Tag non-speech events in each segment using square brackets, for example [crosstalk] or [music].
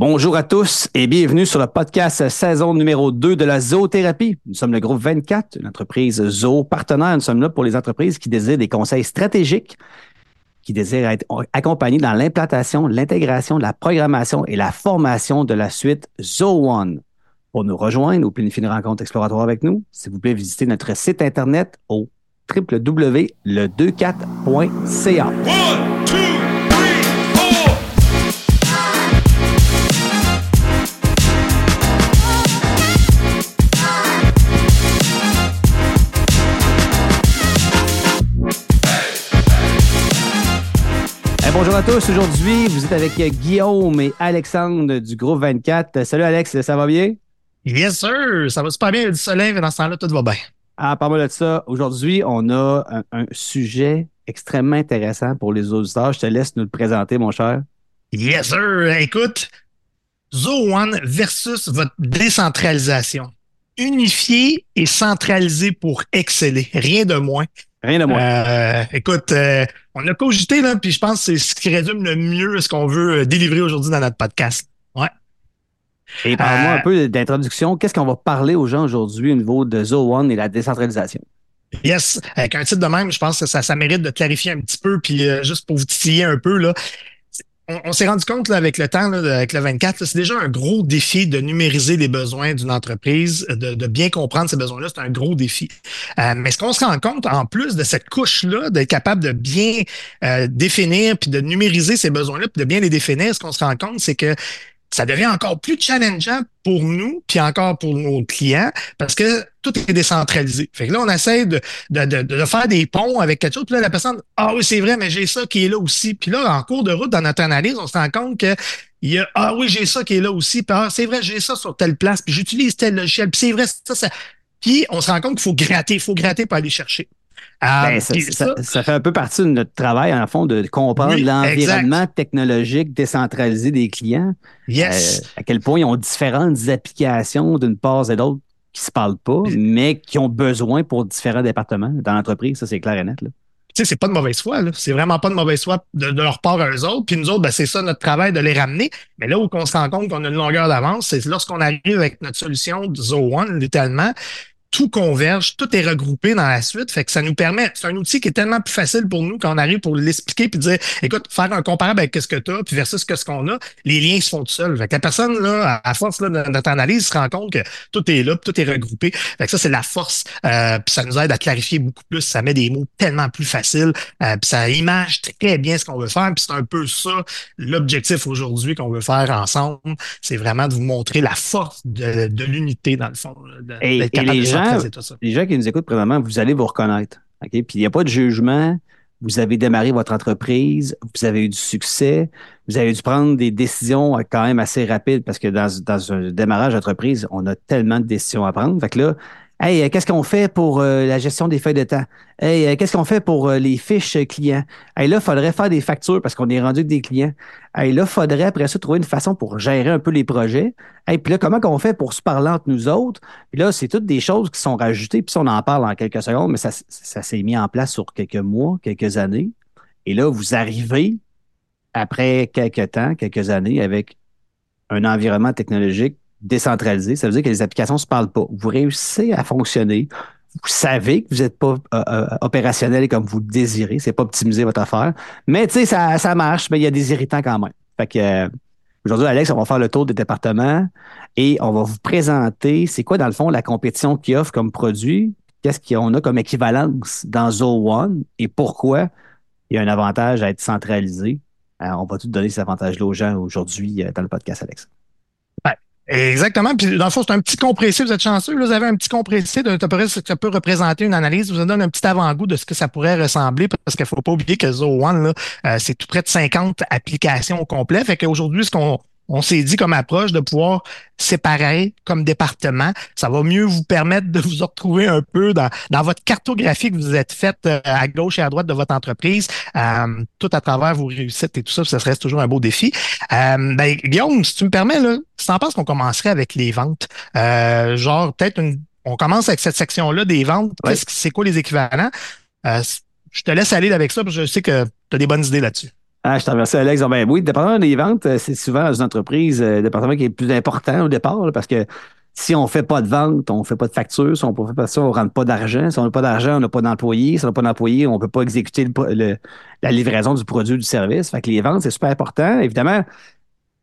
Bonjour à tous et bienvenue sur le podcast saison numéro 2 de la zoothérapie. Nous sommes le groupe 24, une entreprise zoo partenaire. Nous sommes là pour les entreprises qui désirent des conseils stratégiques, qui désirent être accompagnées dans l'implantation, l'intégration, la programmation et la formation de la suite Zoo One. Pour nous rejoindre ou planifier une rencontre exploratoire avec nous, s'il vous plaît, visitez notre site internet au www.le24.ca. bonjour à tous. Aujourd'hui, vous êtes avec Guillaume et Alexandre du groupe 24. Salut Alex, ça va bien? Yes, sir. Ça va super bien. Il y a du soleil, mais dans ce temps-là, tout va bien. Ah, parle-moi de ça. Aujourd'hui, on a un, sujet extrêmement intéressant pour les auditeurs. Je te laisse nous le présenter, mon cher. Yes, sir. Écoute, Zo One versus votre décentralisation. Unifié et centralisé pour exceller. Rien de moins. Rien de moins. Euh, écoute, euh, on a cogité, là, puis je pense que c'est ce qui résume le mieux ce qu'on veut euh, délivrer aujourd'hui dans notre podcast. Ouais. Et parle-moi un peu d'introduction. Qu'est-ce qu'on va parler aux gens aujourd'hui au niveau de Zo One et la décentralisation? Yes, avec un titre de même, je pense que ça, ça mérite de clarifier un petit peu, puis juste pour vous titiller un peu, là, on, s'est rendu compte là, avec le temps, avec le 24, c'est déjà un gros défi de numériser les besoins d'une entreprise, de, bien comprendre ces besoins-là. C'est un gros défi. Euh, mais ce qu'on se rend compte, en plus de cette couche-là, d'être capable de bien euh, définir, puis de numériser ces besoins-là, puis de bien les définir, ce qu'on se rend compte, c'est que ça devient encore plus challengeant pour nous, puis encore pour nos clients, parce que tout est décentralisé. Fait que là, on essaie de, de, de, faire des ponts avec quelque chose, puis là, la personne, ah oui, c'est vrai, mais j'ai ça qui est là aussi. Puis là, en cours de route, dans notre analyse, on se rend compte que il y a, ah oui, j'ai ça qui est là aussi, puis ah, c'est vrai, j'ai ça sur telle place, puis j'utilise tel logiciel, puis c'est vrai, ça, ça. Puis on se rend compte qu'il faut gratter, il faut gratter pour aller chercher. Ah, ben, ça, fait un peu partie de notre travail, en fond, de comprendre l'environnement technologique décentralisé des clients. Yes. Euh, à quel point ils ont différentes applications d'une part et d'autre qui ne se parlent pas, mais qui ont besoin pour différents départements dans l'entreprise. Ça, c'est clair et net. Là. Tu sais, c'est pas de mauvaise foi, là. C'est vraiment pas de mauvaise foi de, leur part à eux autres. Puis nous autres, ben, c'est ça notre travail de les ramener. Mais là où on se rend compte qu'on a une longueur d'avance, c'est lorsqu'on arrive avec notre solution de Zo One, littéralement, tout converge, tout est regroupé dans la suite. Fait que ça nous permet, c'est un outil qui est tellement plus facile pour nous quand on arrive pour l'expliquer puis dire, écoute, faire un comparable avec ce que tu as puis versus ce qu'on a, les liens se font tout seuls. Fait que la personne, là, à force là, de notre analyse, se rend compte que tout est là, tout est regroupé. Fait que ça, c'est la force. Euh, puis ça nous aide à clarifier beaucoup plus. Ça met des mots tellement plus faciles. Euh, puis ça image très bien ce qu'on veut faire. Puis c'est un peu ça l'objectif aujourd'hui qu'on veut faire ensemble. C'est vraiment de vous montrer la force de, de l'unité, dans le fond. De, et, les gens les gens qui nous écoutent présentement, vous allez vous reconnaître. Puis il n'y a pas de jugement. Vous avez démarré votre entreprise, vous avez eu du succès, vous avez dû prendre des décisions quand même assez rapides parce que dans, dans un démarrage d'entreprise, on a tellement de décisions à prendre. Fait que là, Hey, euh, qu'est-ce qu'on fait pour euh, la gestion des feuilles de temps? Hey, euh, qu'est-ce qu'on fait pour les fiches clients? Hey, là, il faudrait faire des factures parce qu'on est rendu avec des clients. Hey, là, il faudrait après ça trouver une façon pour gérer un peu les projets. Hey, puis là, comment qu'on fait pour se parler entre nous autres? Puis là, c'est toutes des choses qui sont rajoutées, puis on en parle en quelques secondes, mais ça, ça s'est mis en place sur quelques mois, quelques années. Et là, vous arrivez après quelques temps, quelques années, avec un environnement technologique décentralisé. Ça veut dire que les applications ne se parlent pas. Vous réussissez à fonctionner. Vous savez que vous n'êtes pas euh, euh, opérationnel comme vous le désirez. C'est pas optimiser votre affaire. Mais tu sais, ça, ça marche, mais il y a des irritants quand même. Fait que euh, aujourd'hui, Alex, on va faire le tour des départements et on va vous présenter c'est quoi, dans le fond, la compétition qui offre comme produit, qu'est-ce qu'on a comme équivalence dans Zo One et pourquoi il y a un avantage à être centralisé. on va tout donner ces avantages-là aux gens aujourd'hui dans le podcast, Alex. Exactement. Puis dans le fond, c'est un petit compressé. Vous êtes chanceux. vous avez un petit compressé de ce que ça peut représenter une analyse. Vous donne un petit avant-goût de ce que ça pourrait ressembler parce qu'il faut pas oublier que Zo One, euh, c'est tout près de 50 applications au complet. Fait qu'aujourd'hui, ce qu'on on s'est dit comme approche de pouvoir séparer comme département. Ça va mieux vous permettre de vous retrouver un peu dans, dans votre cartographie que vous êtes faite euh, à gauche et à droite de votre entreprise, euh, tout à travers vos réussites et tout ça, ça reste toujours un beau défi. Euh, ben, Guillaume, si tu me permets, là, tu en penses qu'on commencerait avec les ventes? Euh, genre, peut-être une, on commence avec cette section-là des ventes. c'est quoi les équivalents? je te laisse aller avec ça parce que je sais que tu as des bonnes idées là-dessus. Ah, je te remercie, Alex. Ben, oui, le département des ventes, euh, c'est souvent dans une entreprise euh, le département qui est le plus important au départ, parce que si on ne fait pas de vente, on ne fait pas de facture, si on ne fait pas ça, on ne rentre pas d'argent. Si on n'a pas d'argent, on n'a pas d'employés. Si on n'a pas d'employés, on ne peut pas exécuter la livraison du produit ou du service. Fait que les ventes, c'est super important. Évidemment,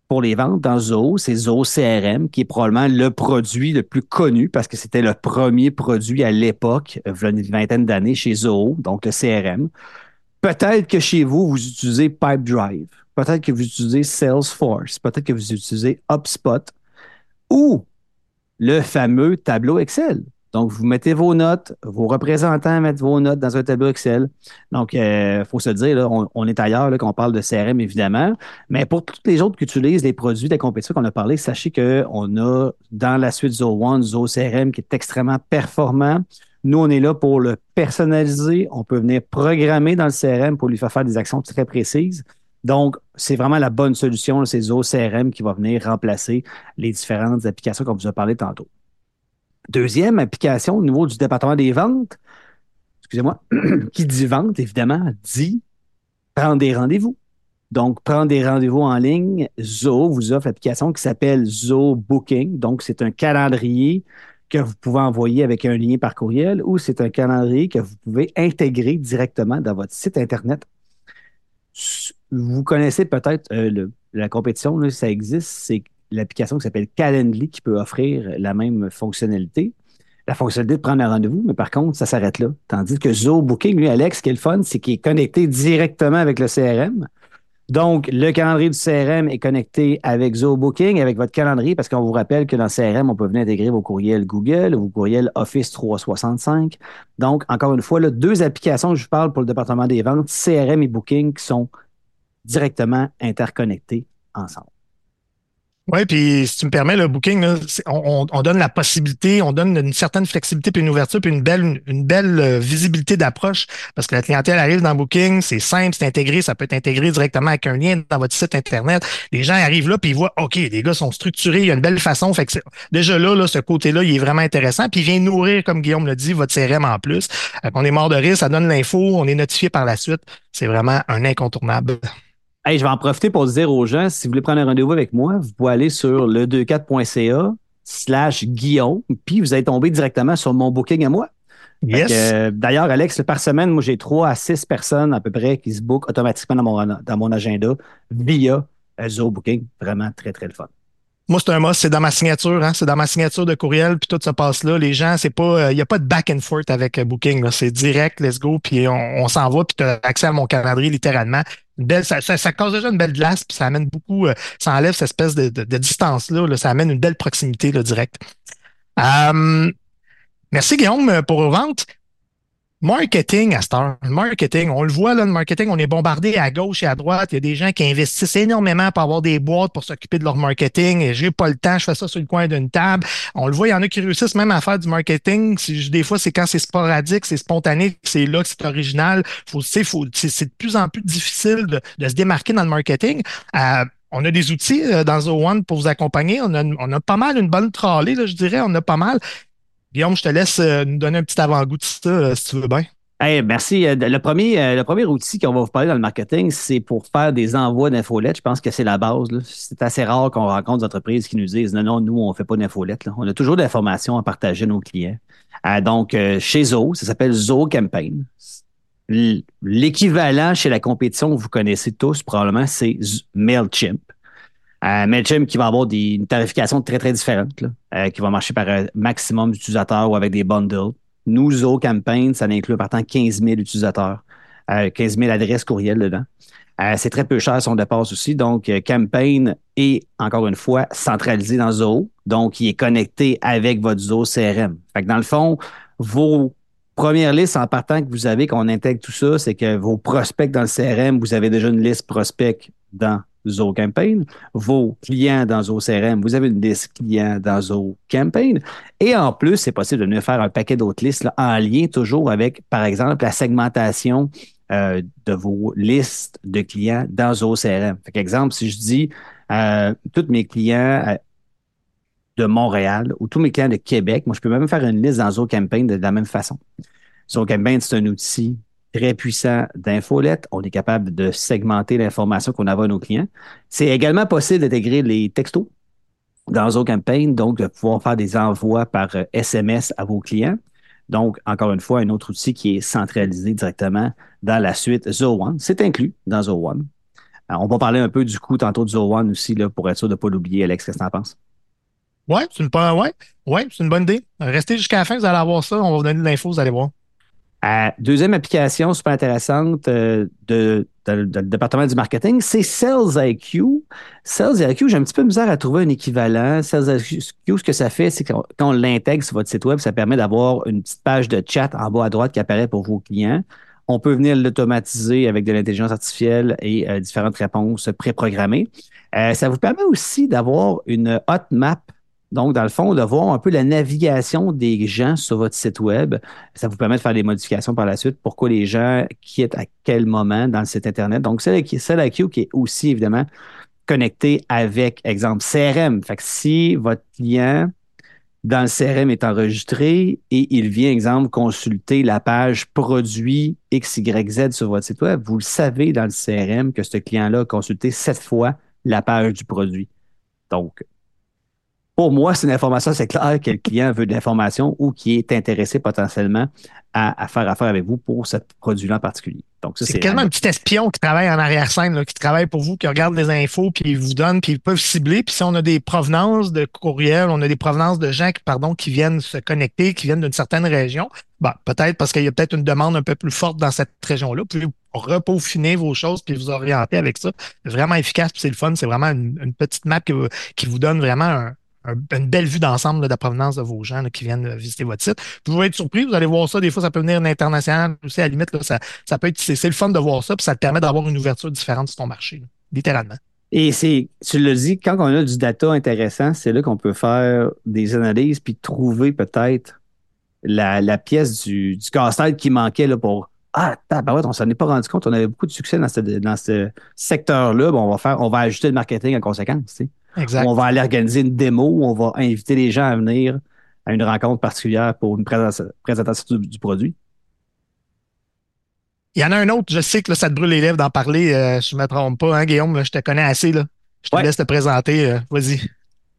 pour les ventes dans Zoho, c'est Zoho CRM, qui est probablement le produit le plus connu parce que c'était le premier produit à l'époque, il y a une vingtaine d'années chez Zoho, donc le CRM. Peut-être que chez vous, vous utilisez Pipedrive. Peut-être que vous utilisez Salesforce. Peut-être que vous utilisez HubSpot ou le fameux tableau Excel. Donc, vous mettez vos notes, vos représentants mettent vos notes dans un tableau Excel. Donc, il euh, faut se dire, là, on, est ailleurs quand on parle de CRM, évidemment. Mais pour toutes les autres qui utilisent les produits de la compétition qu'on a parlé, sachez qu'on a dans la suite Zoho One, Zoho CRM qui est extrêmement performant. Nous, on est là pour le personnaliser. On peut venir programmer dans le CRM pour lui faire faire des actions très précises. Donc, c'est vraiment la bonne solution, c'est Zoho CRM qui va venir remplacer les différentes applications qu'on vous a parlé tantôt. Deuxième application au niveau du département des ventes, excusez-moi, [clears throat] qui dit vente, évidemment, dit prendre des rendez-vous. Donc, prendre des rendez-vous en ligne, Zoho vous offre l'application qui s'appelle Zoho Booking. Donc, c'est un calendrier que vous pouvez envoyer avec un lien par courriel ou c'est un calendrier que vous pouvez intégrer directement dans votre site Internet. Vous connaissez peut-être euh, la compétition, ça existe, c'est l'application qui s'appelle Calendly qui peut offrir la même fonctionnalité. La fonctionnalité de prendre un rendez-vous, mais par contre, ça s'arrête là. Tandis que Zoho Booking, lui, Alex, ce qui est le fun, c'est qu'il est connecté directement avec le CRM. Donc, le calendrier du CRM est connecté avec Zoho Booking, avec votre calendrier, parce qu'on vous rappelle que dans CRM, on peut venir intégrer vos courriels Google, vos courriels Office 365. Donc, encore une fois, là, deux applications que je parle pour le département des ventes, CRM et Booking, qui sont directement interconnectés ensemble. Oui, puis si tu me permets, le booking, on, donne la possibilité, on donne une certaine flexibilité, puis une ouverture, puis une belle, une, belle euh, visibilité d'approche, parce que la clientèle arrive dans Booking, c'est simple, c'est intégré, ça peut être intégré directement avec un lien dans votre site Internet. Les gens arrivent là, puis ils voient, OK, les gars sont structurés, il y a une belle façon. Fait que déjà là, là, ce côté-là, il est vraiment intéressant. Puis il vient nourrir, comme Guillaume l'a dit, votre CRM en plus. on est mort de rire, ça donne l'info, on est notifié par la suite. C'est vraiment un incontournable je vais en profiter pour dire aux gens, si vous voulez prendre un rendez-vous avec moi, vous pouvez aller sur le 24.ca slash Guillaume, puis vous allez tomber directement sur mon booking à moi. Yes. Euh, d'ailleurs, Alex, par semaine, moi, j'ai trois à six personnes à peu près qui se bookent automatiquement dans mon, dans mon agenda via euh, Zoho Booking. Vraiment très, très le fun. Moi, c'est un must, c'est dans ma signature, hein? c'est dans ma signature de courriel, puis tout se passe là. Les gens, c'est pas, il euh, n'y a pas de back and forth avec Booking, c'est direct, let's go, puis on, on s'en va, puis tu as accès à mon calendrier littéralement belle, ça, ça, cause déjà une belle glace, puis ça amène beaucoup, euh, ça enlève cette espèce de, de, distance-là, ça amène une belle proximité là, directe. Euh, merci Guillaume pour vente. Marketing à Star. Marketing, on le voit là, le marketing, on est bombardé à gauche et à droite. Il y a des gens qui investissent énormément pour avoir des boîtes pour s'occuper de leur marketing. Et j'ai pas le temps, je fais ça sur le coin d'une table. On le voit, il y en a qui réussissent même à faire du marketing. Des fois, c'est quand c'est sporadique, c'est spontané, c'est là que c'est original. C'est de plus en plus difficile de, se démarquer dans le marketing. Euh, on a des outils euh, dans The One pour vous accompagner. On a, on a pas mal, une bonne trolley, là, je dirais. On a pas mal. Guillaume, je te laisse euh, nous donner un petit avant-goût de ça, euh, si tu veux bien. merci. Euh, le premier, le premier outil qu'on va vous parler dans le marketing, c'est pour faire des envois d'infolettes. Je pense que c'est la base. C'est assez rare qu'on rencontre des entreprises qui nous disent non, non, nous, on ne fait pas d'infolettes. On a toujours de l'information à partager nos clients. donc, chez Zoho, ça s'appelle Zoho Campaign. L'équivalent chez la compétition que vous connaissez tous, probablement, c'est MailChimp. Euh, MailChimp qui va avoir des, une tarification très, très différente, euh, qui va marcher par un maximum d'utilisateurs ou avec des bundles. Nous, Zoho Campaign, ça inclut partant 15 000 utilisateurs, euh, 15 000 adresses courriel dedans. Euh, c'est très peu cher son dépasse aussi. Donc, euh, Campaign est, encore une fois, centralisé dans Zoho. Donc, il est connecté avec votre Zoho CRM. Fait que dans le fond, vos premières listes en partant que vous avez, qu'on intègre tout ça, c'est que vos prospects dans le CRM, vous avez déjà une liste prospect dans Zoho vos clients dans Zoho vous avez une liste clients dans Zoho Campaign. Et en plus, c'est possible de venir faire un paquet d'autres listes en lien toujours avec, par exemple, la segmentation euh, de vos listes de clients dans Zoho CRM. Par exemple, si je dis euh, tous mes clients euh, de Montréal ou tous mes clients de Québec, moi, je peux même faire une liste dans Zoho Campaign de, la même façon. Zoho Campaign, c'est un outil très puissant d'infolette. On est capable de segmenter l'information qu'on envoie à nos clients. C'est également possible d'intégrer les textos dans ZoCampaign, donc de pouvoir faire des envois par SMS euh, à vos clients. Donc, encore une fois, un autre outil qui est centralisé directement dans la suite Zo One. C'est inclus dans Zo One. Euh, on va parler un peu du coup tantôt de Zo One aussi, là, pour être sûr de ne pas l'oublier. Alex, qu'est-ce que tu en penses? Oui, c'est une, ouais, ouais, une bonne idée. Restez jusqu'à la fin, vous allez avoir ça. On va vous donner de l'info, vous allez voir. Euh, deuxième application super intéressante euh, de, département du marketing, c'est Sales IQ. Sales IQ, j'ai un petit peu misère à trouver un équivalent. Sales IQ, ce que ça fait, c'est que quand on l'intègre sur votre site web, ça permet d'avoir une petite page de chat en bas à droite qui apparaît pour vos clients. On peut venir l'automatiser avec de l'intelligence artificielle et euh, différentes réponses préprogrammées. ça vous permet aussi d'avoir une hot map donc, dans le fond, de voir un peu la navigation des gens sur votre site web, ça vous permet de faire des modifications par la suite. Pourquoi les gens quittent à quel moment dans le site Internet? Donc, c'est la qui est aussi évidemment connecté avec, exemple, CRM. Fait que si votre client dans le CRM est enregistré et il vient, exemple, consulter la page produit XYZ sur votre site web, vous le savez dans le CRM que ce client-là a consulté sept fois la page du produit. Donc, pour moi, c'est une information, c'est clair que le client veut de l'information ou qui est intéressé potentiellement à, faire affaire avec vous pour ce produit-là en particulier. Donc, c'est quasiment un petit espion qui travaille en arrière-scène, qui travaille pour vous, qui regarde les infos, puis il vous donne, puis ils peuvent cibler. Puis si on a des provenances de courriels, on a des provenances de gens qui, pardon, qui viennent se connecter, qui viennent d'une certaine région, bah, peut-être parce qu'il y a peut-être une demande un peu plus forte dans cette région-là. Puis repaufiner vos choses puis vous orienter avec ça. C'est vraiment efficace, puis c'est le fun. C'est vraiment une, petite map qui, qui vous donne vraiment un, une belle vue d'ensemble de la provenance de vos gens qui viennent visiter votre site. Vous pouvez être surpris, vous allez voir ça. Des fois, ça peut venir international aussi. À la limite, ça, ça peut être, c'est, le fun de voir ça, puis ça te permet d'avoir une ouverture différente sur ton marché, littéralement. Et c'est, tu le dis, quand on a du data intéressant, c'est là qu'on peut faire des analyses puis trouver peut-être la, pièce du, du casse-tête qui manquait pour Ah, tabarouette, on s'en est pas rendu compte, on avait beaucoup de succès dans ce, secteur-là. Bon, on va faire, on va ajouter le marketing en conséquence. On va aller organiser une démo, on va inviter les gens à venir à une rencontre particulière pour une présentation du, produit. Il y en a un autre, je sais que ça te brûle les lèvres d'en parler, euh, je ne me trompe pas, hein, Guillaume, je te connais assez. Là. Je te laisse te présenter, euh, vas-y.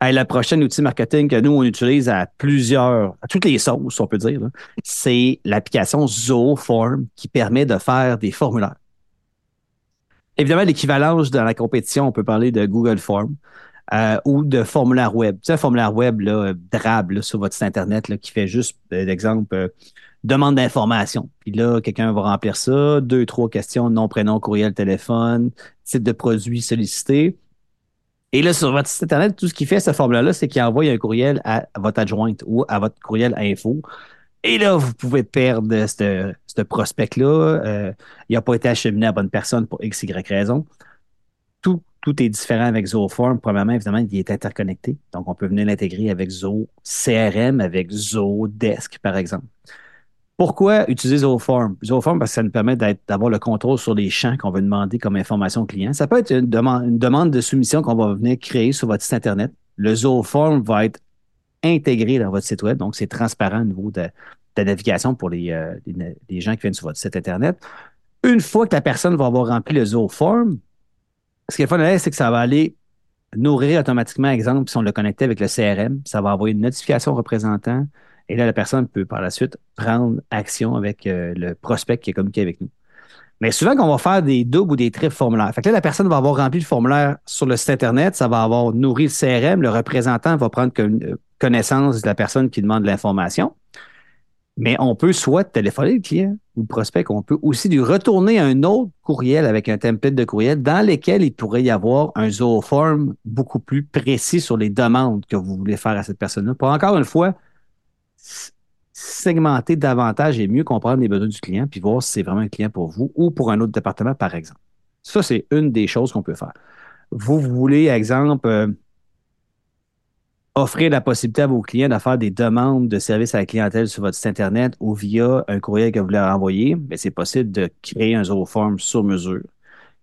la prochaine outil marketing que nous, on utilise à plusieurs, à toutes les sauces, on peut dire, c'est l'application Zooform qui permet de faire des formulaires. Évidemment, l'équivalence dans la compétition, on peut parler de Google Form. Euh, ou de formulaire web. Tu sais, un formulaire web là, drable sur votre site Internet là, qui fait juste, d'exemple, euh, demande d'information. Puis là, quelqu'un va remplir ça, deux, trois questions, nom, prénom, courriel, téléphone, type de produit sollicité. Et là, sur votre site Internet, tout ce qu'il fait, ce formulaire-là, c'est qu'il envoie un courriel à, votre adjointe ou à votre courriel info. Et là, vous pouvez perdre ce prospect-là. Euh, il n'a pas été acheminé à bonne personne pour X, Y raison. Tout est différent avec Zooform. Premièrement, évidemment, il est interconnecté. Donc, on peut venir l'intégrer avec Zoo CRM, avec Desk, par exemple. Pourquoi utiliser Zooform? Zooform, parce que ça nous permet d'avoir le contrôle sur les champs qu'on veut demander comme information au client. Ça peut être une demande, de soumission qu'on va venir créer sur votre site Internet. Le Zooform va être intégré dans votre site Web, donc c'est transparent au niveau de, la navigation pour les, euh, les, gens qui viennent sur votre site Internet. Une fois que la personne va avoir rempli le Zooform, ce qui est fun, c'est que ça va aller nourrir automatiquement, exemple, si on le connectait avec le CRM, ça va envoyer une notification au représentant et là, la personne peut par la suite prendre action avec euh, le prospect qui est communiqué avec nous. Mais souvent, qu'on va faire des doubles ou des triples formulaires. Fait que là, la personne va avoir rempli le formulaire sur le site Internet, ça va avoir nourri le CRM, le représentant va prendre euh, connaissance de la personne qui demande l'information. Mais on peut soit téléphoner le client ou le prospect, on peut aussi lui retourner un autre courriel avec un template de courriel dans lequel il pourrait y avoir un zooform beaucoup plus précis sur les demandes que vous voulez faire à cette personne-là. Pour encore une fois, segmenter davantage et mieux comprendre les besoins du client, puis voir si c'est vraiment un client pour vous ou pour un autre département, par exemple. Ça, c'est une des choses qu'on peut faire. Vous, vous voulez, exemple, euh, offrir la possibilité à vos clients de faire des demandes de services à la clientèle sur votre site Internet ou via un courriel que vous leur envoyez, mais c'est possible de créer un Zooform sur mesure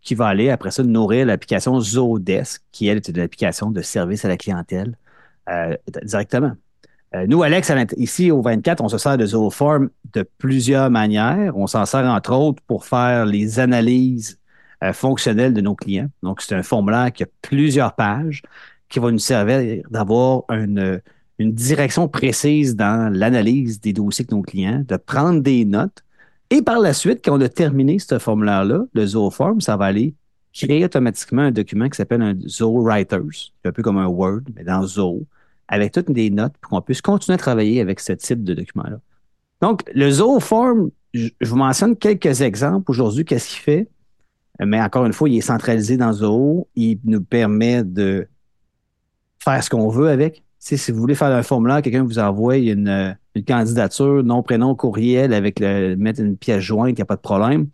qui va aller après ça nourrir l'application Zoodesk, qui elle est une application de service à la clientèle euh, directement. Euh, nous, Alex, ici au 24, on se sert de Zooform de plusieurs manières. On s'en sert entre autres pour faire les analyses euh, fonctionnelles de nos clients. Donc, c'est un formulaire qui a plusieurs pages qui va nous servir d'avoir une, une direction précise dans l'analyse des dossiers de nos clients, de prendre des notes. Et par la suite, quand on a terminé ce formulaire-là, le Zooform, ça va aller créer automatiquement un document qui s'appelle un Zoo Writers, un peu comme un Word, mais dans Zoo, avec toutes des notes pour qu'on puisse continuer à travailler avec ce type de document-là. Donc, le Zooform, je vous mentionne quelques exemples aujourd'hui, qu'est-ce qu'il fait? Mais encore une fois, il est centralisé dans Zoo. Il nous permet de faire ce qu'on veut avec. si vous voulez faire un formulaire, quelqu'un vous envoie une, une candidature, nom, prénom, courriel, avec le, mettre une pièce jointe, il n'y a pas de problème.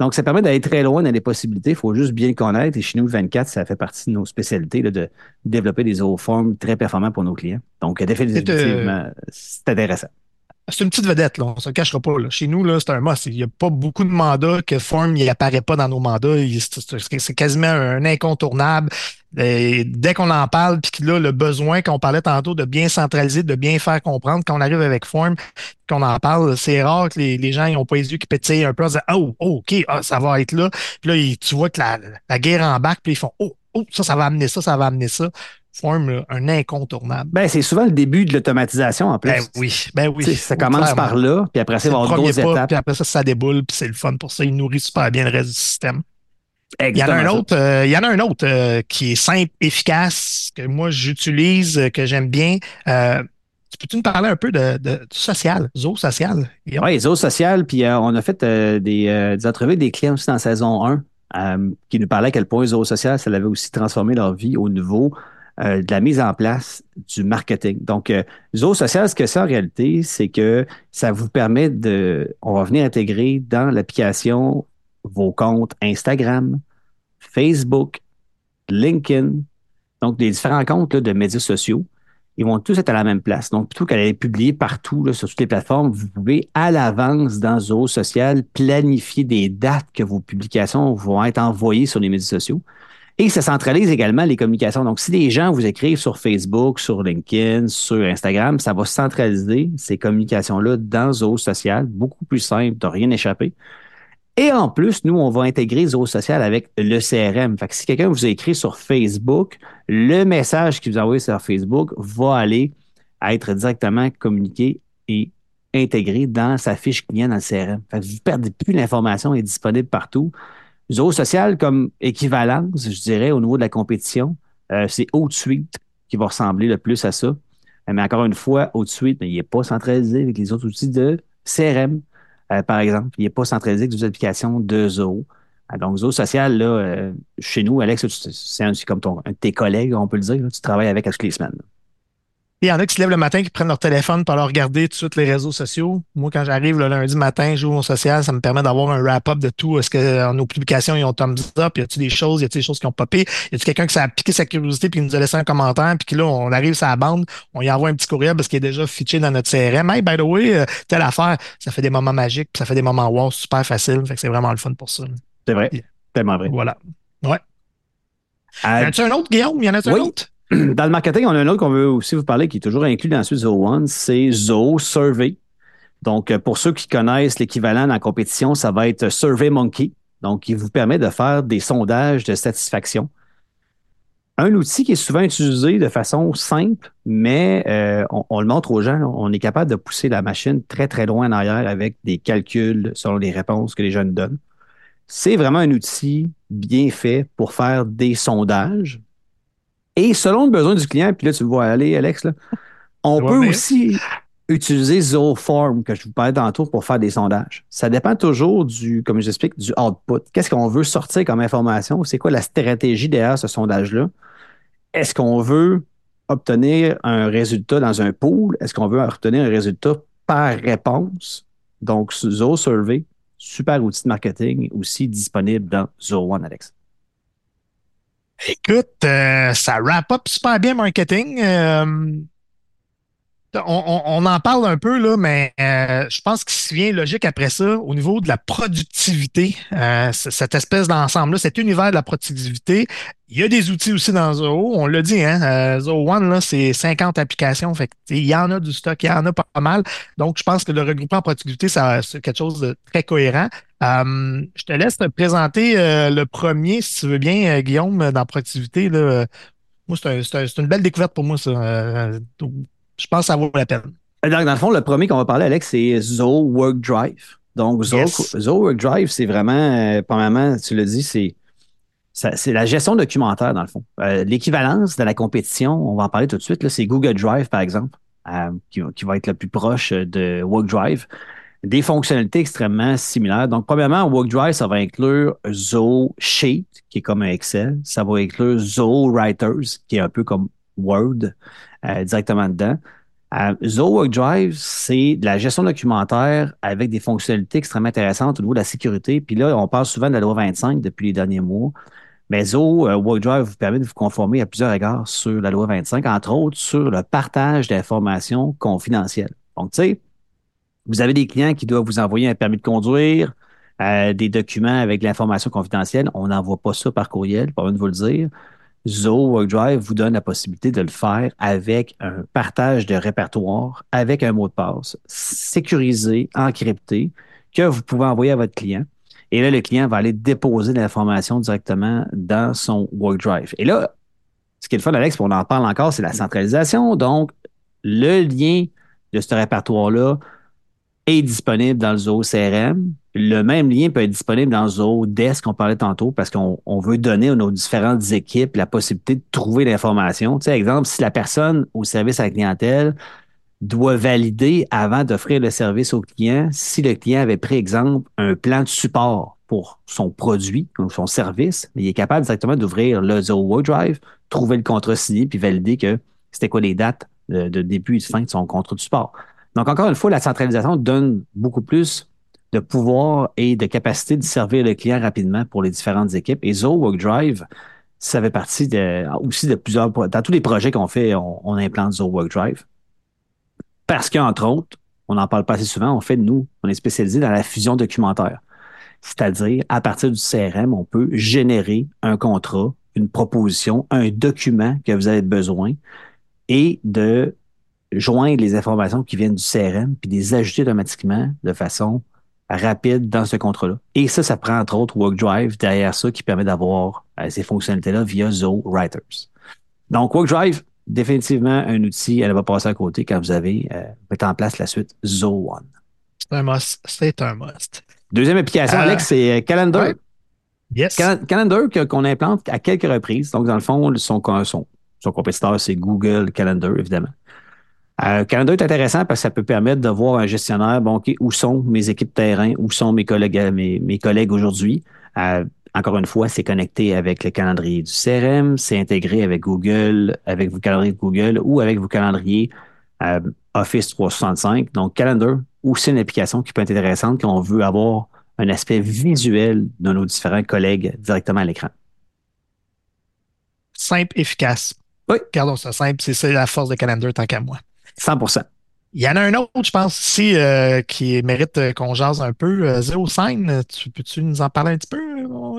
Donc, ça permet d'aller très loin dans les possibilités. Il faut juste bien connaître. Et chez nous, 24, ça fait partie de nos spécialités de développer des zooforms très performants pour nos clients. Donc, définitivement, c'est intéressant. C'est une petite vedette, là. on ne se cachera pas. Chez nous, là, c'est un must. Il n'y a pas beaucoup de mandats que Form n'apparaît pas dans nos mandats. C'est quasiment un incontournable. dès qu'on en parle, puis a le besoin qu'on parlait tantôt de bien centraliser, de bien faire comprendre, quand on arrive avec Form, qu'on en parle, c'est rare que les, gens n'ont pas les yeux qui pétillent un peu en disant Oh, oh OK, ah, ça va être là. Puis là, tu vois que la, la guerre embarque, puis ils font Oh, oh, ça, ça va amener ça, ça va amener ça forme un incontournable. Ben, c'est souvent le début de l'automatisation en plus. Ben oui, ben oui. ça commence par là, puis après ça, il va y avoir d'autres étapes. Puis après ça, ça déboule, puis c'est le fun pour ça. Il nourrit super bien le reste du système. il y en a un autre, euh, il y en a un autre euh, qui est simple, efficace, que moi j'utilise, euh, que j'aime bien. tu peux-tu nous parler un peu de, social, Zo social? Oui, Zo social, puis on a fait des, des entrevues des clients aussi dans saison 1 qui nous parlaient à quel point Zo social, ça avait aussi transformé leur vie au niveau euh, de la mise en place du marketing. Donc, euh, Social, ce que c'est en réalité, c'est que ça vous permet de, on va venir intégrer dans l'application vos comptes Instagram, Facebook, LinkedIn, donc des différents comptes de médias sociaux. Ils vont tous être à la même place. Donc, plutôt qu'à les publier partout sur toutes les plateformes, vous pouvez à l'avance dans Zoo Social planifier des dates que vos publications vont être envoyées sur les médias sociaux. Et ça centralise également les communications. Donc, si les gens vous écrivent sur Facebook, sur LinkedIn, sur Instagram, ça va centraliser ces communications-là dans Zoho Social, beaucoup plus simple, de rien échapper. Et en plus, nous, on va intégrer Zoho Social avec le CRM. Fait que si quelqu'un vous a écrit sur Facebook, le message qu'il vous a envoyé sur Facebook va aller être directement communiqué et intégré dans sa fiche client dans le CRM. Fait que vous ne perdez plus l'information, est disponible partout. Zoo social comme équivalence, je dirais, au niveau de la compétition, euh, c'est Suite qui va ressembler le plus à ça. Euh, mais encore une fois, Suite, il n'est pas centralisé avec les autres outils de CRM, euh, par exemple. Il n'est pas centralisé avec des applications de Zoo. donc, Zoo social, là, chez nous, Alex, c'est comme ton, un de tes collègues, on peut le dire. tu travailles avec toutes les semaines. Il y en a qui se lèvent le matin, qui prennent leur téléphone pour leur regarder tout de suite les réseaux sociaux. Moi, quand j'arrive le lundi matin, je joue au social, ça me permet d'avoir un wrap-up de tout. Est-ce que euh, nos publications, ils ont thumbs up? Y a-t-il des choses? Y a-t-il des choses qui ont popé? Y a-t-il quelqu'un qui s'est piqué sa curiosité puis qui nous a laissé un commentaire? Puis là, on arrive sur la bande, on y envoie un petit courriel parce qu'il est déjà fiché dans notre CRM. Hey, by the way, euh, telle affaire, ça fait des moments magiques, puis ça fait des moments wow, super facile. Fait que c'est vraiment le fun pour ça. C'est vrai. Tellement vrai. Voilà. Ouais. Euh, y en a-tu un autre, Guillaume? Y en a-tu un autre? [clears throat] Dans le marketing, on a un autre qu'on veut aussi vous parler qui est toujours inclus dans la suite Zoho One, c'est Zoho Survey. Donc, euh, pour ceux qui connaissent l'équivalent la compétition, ça va être Survey Monkey. Donc, il vous permet de faire des sondages de satisfaction. Un outil qui est souvent utilisé de façon simple, mais euh, on, le montre aux gens, on est capable de pousser la machine très, très loin en arrière avec des calculs selon les réponses que les jeunes donnent. C'est vraiment un outil bien fait pour faire des sondages, et selon le besoin du client, puis là, tu le vois aller, Alex, on peut aussi utiliser Zooform, que je vous parlais tantôt, pour faire des sondages. Ça dépend toujours du, comme j'explique, du output. Qu'est-ce qu'on veut sortir comme information? C'est quoi la stratégie derrière ce sondage-là? Est-ce qu'on veut obtenir un résultat dans un pool? Est-ce qu'on veut obtenir un résultat par réponse? Donc, Zoo Survey, super outil de marketing aussi disponible dans Zoo One, Alex. Écoute, euh, ça wrap up super bien marketing. Euh, on, en parle un peu, là, mais euh, je pense qu'il se vient logique après ça au niveau de la productivité, euh, cette espèce d'ensemble-là, cet univers de la productivité. Il y a des outils aussi dans Zoho, on l'a dit, hein, euh, Zoho One, là, c'est 50 applications, fait il y en a du stock, il y en a pas mal. Donc, je pense que le regroupement en productivité, c'est quelque chose de très cohérent. je te laisse te présenter le premier, si tu veux bien, Guillaume, dans productivité. Là. Moi, c'est une belle découverte pour moi, ça je pense que ça vaut la peine. Dans, le fond, le premier qu'on va parler, Alex, c'est Zoho Work Drive. Donc, Zoho, Work Drive, c'est vraiment, euh, premièrement, tu l'as dit, c'est c'est la gestion documentaire, dans le fond. Euh, l'équivalence de la compétition, on va en parler tout de suite, c'est Google Drive, par exemple, euh, qui, va être le plus proche de Work Drive. Des fonctionnalités extrêmement similaires. Donc, premièrement, Work Drive, ça va inclure Zoho Sheet, qui est comme un Excel. Ça va inclure Zoho Writers, qui est un peu comme Word. Euh, directement dedans. Euh, Drive, c'est de la gestion documentaire avec des fonctionnalités extrêmement intéressantes au niveau de la sécurité. Puis là, on parle souvent de la loi 25 depuis les derniers mois. Mais Zoho euh, Drive vous permet de vous conformer à plusieurs égards sur la loi 25, entre autres sur le partage d'informations confidentielles. Donc, tu sais, vous avez des clients qui doivent vous envoyer un permis de conduire, euh, des documents avec l'information confidentielle. On n'envoie pas ça par courriel, pas besoin de vous le dire. Zoho WorkDrive vous donne la possibilité de le faire avec un partage de répertoire, avec un mot de passe sécurisé, encrypté, que vous pouvez envoyer à votre client. Et là, le client va aller déposer l'information directement dans son WorkDrive. Et là, ce qui est le fun, Alex, on en parle encore, c'est la centralisation. Donc, le lien de ce répertoire-là est disponible dans le Zoho CRM. Le même lien peut être disponible dans Zoho Desk, qu'on parlait tantôt, parce qu'on veut donner à nos différentes équipes la possibilité de trouver l'information. Tu sais, exemple, si la personne au service à la clientèle doit valider avant d'offrir le service au client si le client avait pris, exemple, un plan de support pour son produit ou son service, il est capable directement d'ouvrir le Zoho Drive, trouver le contrat signé, puis valider que c'était quoi les dates de, de début et de fin de son contrat de support. Donc, encore une fois, la centralisation donne beaucoup plus de pouvoir et de capacité de servir le client rapidement pour les différentes équipes. Et Zoho Work Drive, ça fait partie de, aussi de plusieurs... Dans tous les projets qu'on fait, on, implante Zoho Work Drive. Parce qu'entre autres, on n'en parle pas assez souvent, on fait, nous, on est spécialisé dans la fusion documentaire. C'est-à-dire, à partir du CRM, on peut générer un contrat, une proposition, un document que vous avez besoin et de joindre les informations qui viennent du CRM puis les ajouter automatiquement de façon rapide dans ce contrat-là. Et ça, ça prend entre autres WorkDrive derrière ça qui permet d'avoir euh, ces fonctionnalités-là via Zoho Writers. Donc, WorkDrive, définitivement un outil, elle va passer à côté quand vous avez euh, mis en place la suite Zoho One. C'est un must. C'est un must. Deuxième application, euh, Alex, c'est Calendar. Yes. Calendar qu'on implante à quelques reprises. Donc, dans le fond, son, son, son compétiteur, c'est Google Calendar, évidemment. Euh, Canada est intéressant parce que ça peut permettre de voir un gestionnaire, bon, OK, où sont mes équipes terrain, où sont mes collègues, euh, mes, collègues aujourd'hui? Euh, encore une fois, c'est connecté avec le calendrier du CRM, c'est intégré avec Google, avec vos calendriers de Google ou avec vos calendriers euh, Office 365. Donc, Calendar, aussi une application qui peut être intéressante quand on veut avoir un aspect visuel de nos différents collègues directement à l'écran. Simple, efficace. Oui. Gardons ça simple, c'est la force de Calendar tant qu'à moi. 100 il y en a un autre, je pense, ici, euh, qui mérite euh, qu'on jase un peu. Euh, ZeoSign, tu peux-tu nous en parler un petit peu,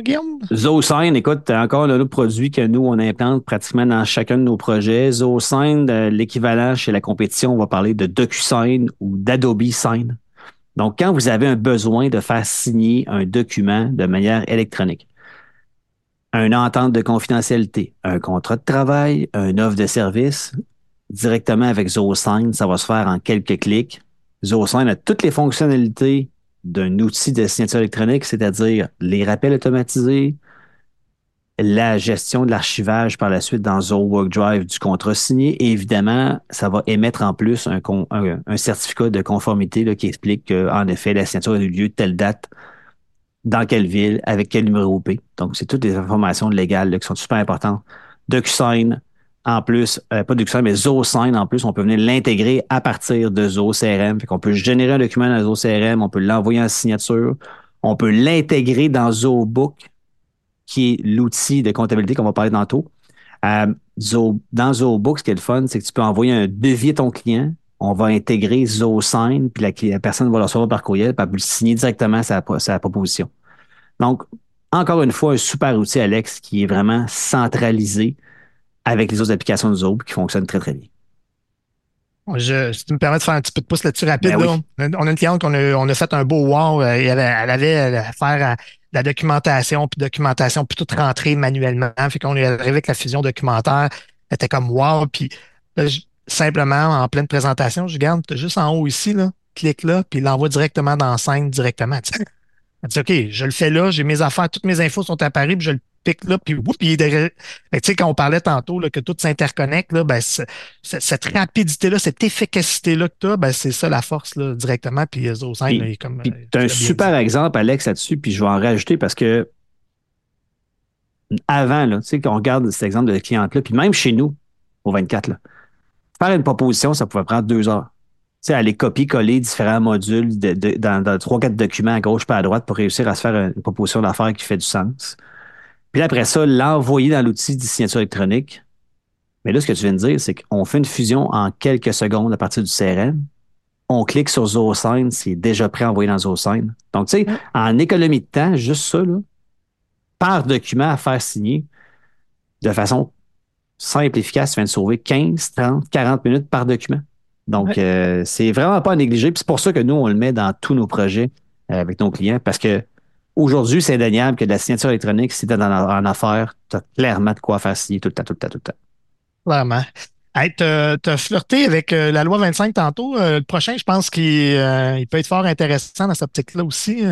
Guillaume? ZeoSign, écoute, encore un autre produit que nous, on implante pratiquement dans chacun de nos projets. ZeoSign, l'équivalent chez la compétition, on va parler de DocuSign ou d'Adobe Sign. Donc, quand vous avez un besoin de faire signer un document de manière électronique, une entente de confidentialité, un contrat de travail, un offre de service, directement avec ZoSign. Ça va se faire en quelques clics. ZoSign a toutes les fonctionnalités d'un outil de signature électronique, c'est-à-dire les rappels automatisés, la gestion de l'archivage par la suite dans Zoho WorkDrive du contrat signé. Et évidemment, ça va émettre en plus un, certificat de conformité qui explique qu'en effet, la signature a eu lieu telle date, dans quelle ville, avec quel numéro OP. Donc, c'est toutes des informations légales qui sont super importantes. DocuSign, en plus, euh, pas DocuSign, mais ZoSign en plus, on peut venir l'intégrer à partir de ZoCRM. Fait qu'on peut générer un document dans ZoCRM, on peut l'envoyer en signature, on peut l'intégrer dans ZoBook, qui est l'outil de comptabilité qu'on va parler tantôt. Euh, dans ZoBook, ce qui est le fun, c'est que tu peux envoyer un devis à ton client on va intégrer ZooSign, puis la, personne va le recevoir par courriel, puis elle peut signer directement sa, sa proposition. Donc, encore une fois, un super outil, Alex, qui est vraiment centralisé avec les autres applications de Zoom qui fonctionnent très, très bien. Je, si tu me permets de faire un petit peu de pouce là-dessus rapide, ben on a une cliente qu'on a, on a fait un beau wow. Euh, elle, avait à faire euh, la documentation, puis documentation, puis tout rentrer manuellement. Fait qu'on est arrivé avec la fusion documentaire. Elle était comme wow. Puis simplement, en pleine présentation, je garde juste en haut ici, là, clique là, puis l'envoie directement dans scène directement. Elle dit OK, je le fais là, j'ai mes affaires, toutes mes infos sont apparues, puis je le pique là, puis, puis il est Tu sais, quand on parlait tantôt là, que tout s'interconnecte, là, ben, cette rapidité-là, cette efficacité-là que tu as, ben, c'est ça la force là, directement. Puis euh, Zosin, il est comme. Tu as un super exemple, Alex, là-dessus, puis je vais en rajouter parce que avant, là, tu sais, qu'on regarde cet exemple de cliente-là, puis même chez nous, au 24, là, faire une proposition, ça pouvait prendre deux heures sais, aller copier-coller différents modules dans, trois, quatre documents à gauche pas à droite pour réussir à se faire une proposition d'affaires qui fait du sens. Puis après ça, l'envoyer dans l'outil de signature électronique. Mais là, ce que tu viens de dire, c'est qu'on fait une fusion en quelques secondes à partir du CRM. On clique sur ZooSign, c'est déjà prêt à envoyer dans ZooSign. Donc, tu sais, en économie de temps, juste ça, là, par document à faire signer, de façon simple et efficace, tu viens de sauver 15, 30, 40 minutes par document. Donc, euh, c'est vraiment pas à négliger. c'est pour ça que nous, on le met dans tous nos projets euh, avec nos clients parce que aujourd'hui, c'est indéniable que de la signature électronique, si tu es en affaires, tu as clairement de quoi faire signer tout le temps, tout le temps, tout le temps. Clairement. tu as, flirté avec euh, la loi 25 tantôt. le prochain, je pense qu'il peut être fort intéressant dans cette optique-là aussi.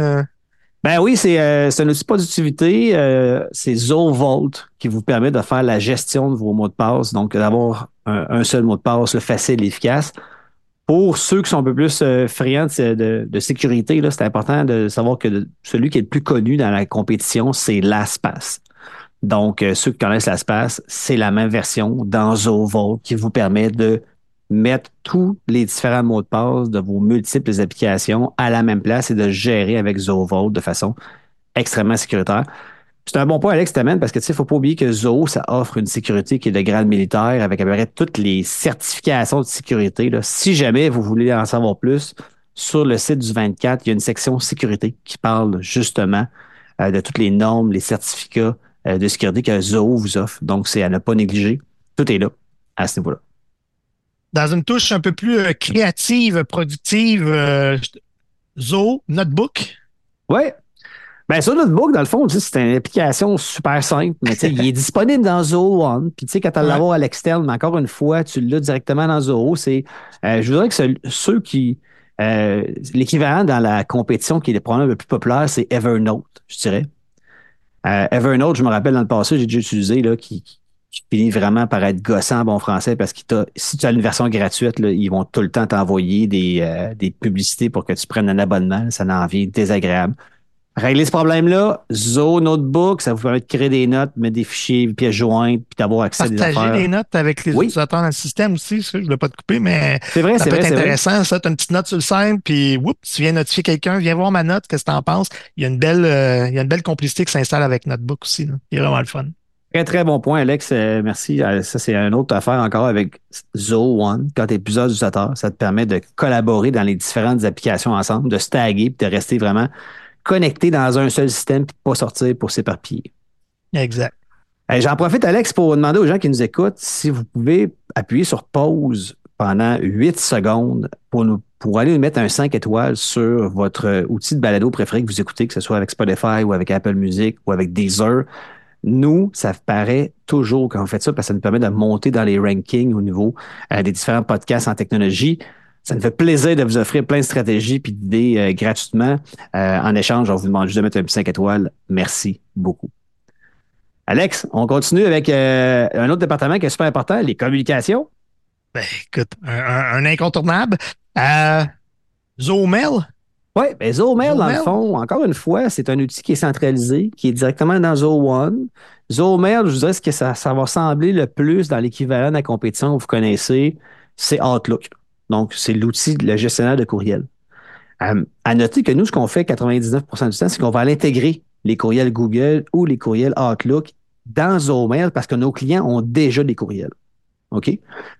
Ben oui, c'est un outil productivité. c'est ZoVolt qui vous permet de faire la gestion de vos mots de passe. Donc, d'avoir un, seul mot de passe facile et efficace. Pour ceux qui sont un peu plus euh, friands de, sécurité, c'est important de savoir que celui qui est le plus connu dans la compétition, c'est LastPass. Donc, euh, ceux qui connaissent LastPass, c'est la même version dans ZoVault qui vous permet de mettre tous les différents mots de passe de vos multiples applications à la même place et de gérer avec ZoVault de façon extrêmement sécuritaire. C'est un bon point, Alex, t'amènes, parce que tu sais, faut pas oublier que Zoho, ça offre une sécurité qui est de grade militaire avec à peu près toutes les certifications de sécurité. Là. Si jamais vous voulez en savoir plus, sur le site du 24, il y a une section sécurité qui parle justement euh, de toutes les normes, les certificats euh, de sécurité que Zoho vous offre. Donc, c'est à ne pas négliger. Tout est là à ce niveau-là. Dans une touche un peu plus euh, créative, productive, Zoho Notebook? Oui, ben, sur Notebook, dans le fond, c'est une application super simple, mais il est [laughs] disponible dans Zoho One. Puis, tu sais, quand tu l'avoir à l'externe, mais encore une fois, tu l'as directement dans Zoho. C'est, euh, je voudrais que ceux qui, euh, l'équivalent dans la compétition qui est le problème le plus populaire, c'est Evernote, je dirais. Euh, Evernote, je me rappelle dans le passé, j'ai déjà utilisé, là, qui, finit vraiment par être gossant en bon français parce que si tu as une version gratuite, là, ils vont tout le temps t'envoyer des, des publicités pour que tu prennes un abonnement. Ça en vient désagréable. Régler ce problème-là, Zo Notebook, ça vous permet de créer des notes, mettre des fichiers, pièces jointes, puis d'avoir accès à des affaires. Partager des notes avec les utilisateurs dans le système aussi, ça, je ne voulais pas te couper, mais c'est vrai, ça peut être intéressant. Ça, tu as une petite note sur le scène, puis whoop, tu viens notifier quelqu'un, viens voir ma note, qu'est-ce que tu en penses? Il y a une belle, euh, il y a une belle complicité qui s'installe avec Notebook aussi. Là. Il est vraiment le fun. Très, très bon point, Alex. Euh, merci. Euh, ça, c'est une autre affaire encore avec Zo One. Quand tu es plusieurs utilisateurs, ça te permet de collaborer dans les différentes applications ensemble, de se taguer, puis de rester vraiment connecté dans un seul système et pas sortir pour s'éparpiller. Exact. J'en profite, Alex, pour demander aux gens qui nous écoutent si vous pouvez appuyer sur pause pendant 8 secondes pour, nous, pour aller nous mettre un 5 étoiles sur votre outil de balado préféré que vous écoutez, que ce soit avec Spotify ou avec Apple Music ou avec Deezer. Nous, ça paraît toujours quand on fait ça parce que ça nous permet de monter dans les rankings au niveau euh, des différents podcasts en technologie. Ça nous fait plaisir de vous offrir plein de stratégies et d'idées euh, gratuitement. Euh, en échange, on vous demande juste de mettre un petit 5 étoiles. Merci beaucoup. Alex, on continue avec euh, un autre département qui est super important, les communications. Ben, écoute, un, incontournable. Zoomail. Oui, ben Zoomail, dans le fond, encore une fois, c'est un outil qui est centralisé, qui est directement dans Zo One. Zoomail, je vous dirais ce que ça, ça va ressembler le plus dans l'équivalent de la compétition que vous connaissez, c'est Outlook. Donc, c'est l'outil, le gestionnaire de courriel. Euh, à noter que nous, ce qu'on fait 99% du temps, c'est qu'on va aller intégrer les courriels Google ou les courriels Outlook dans Zomail parce que nos clients ont déjà des courriels. OK?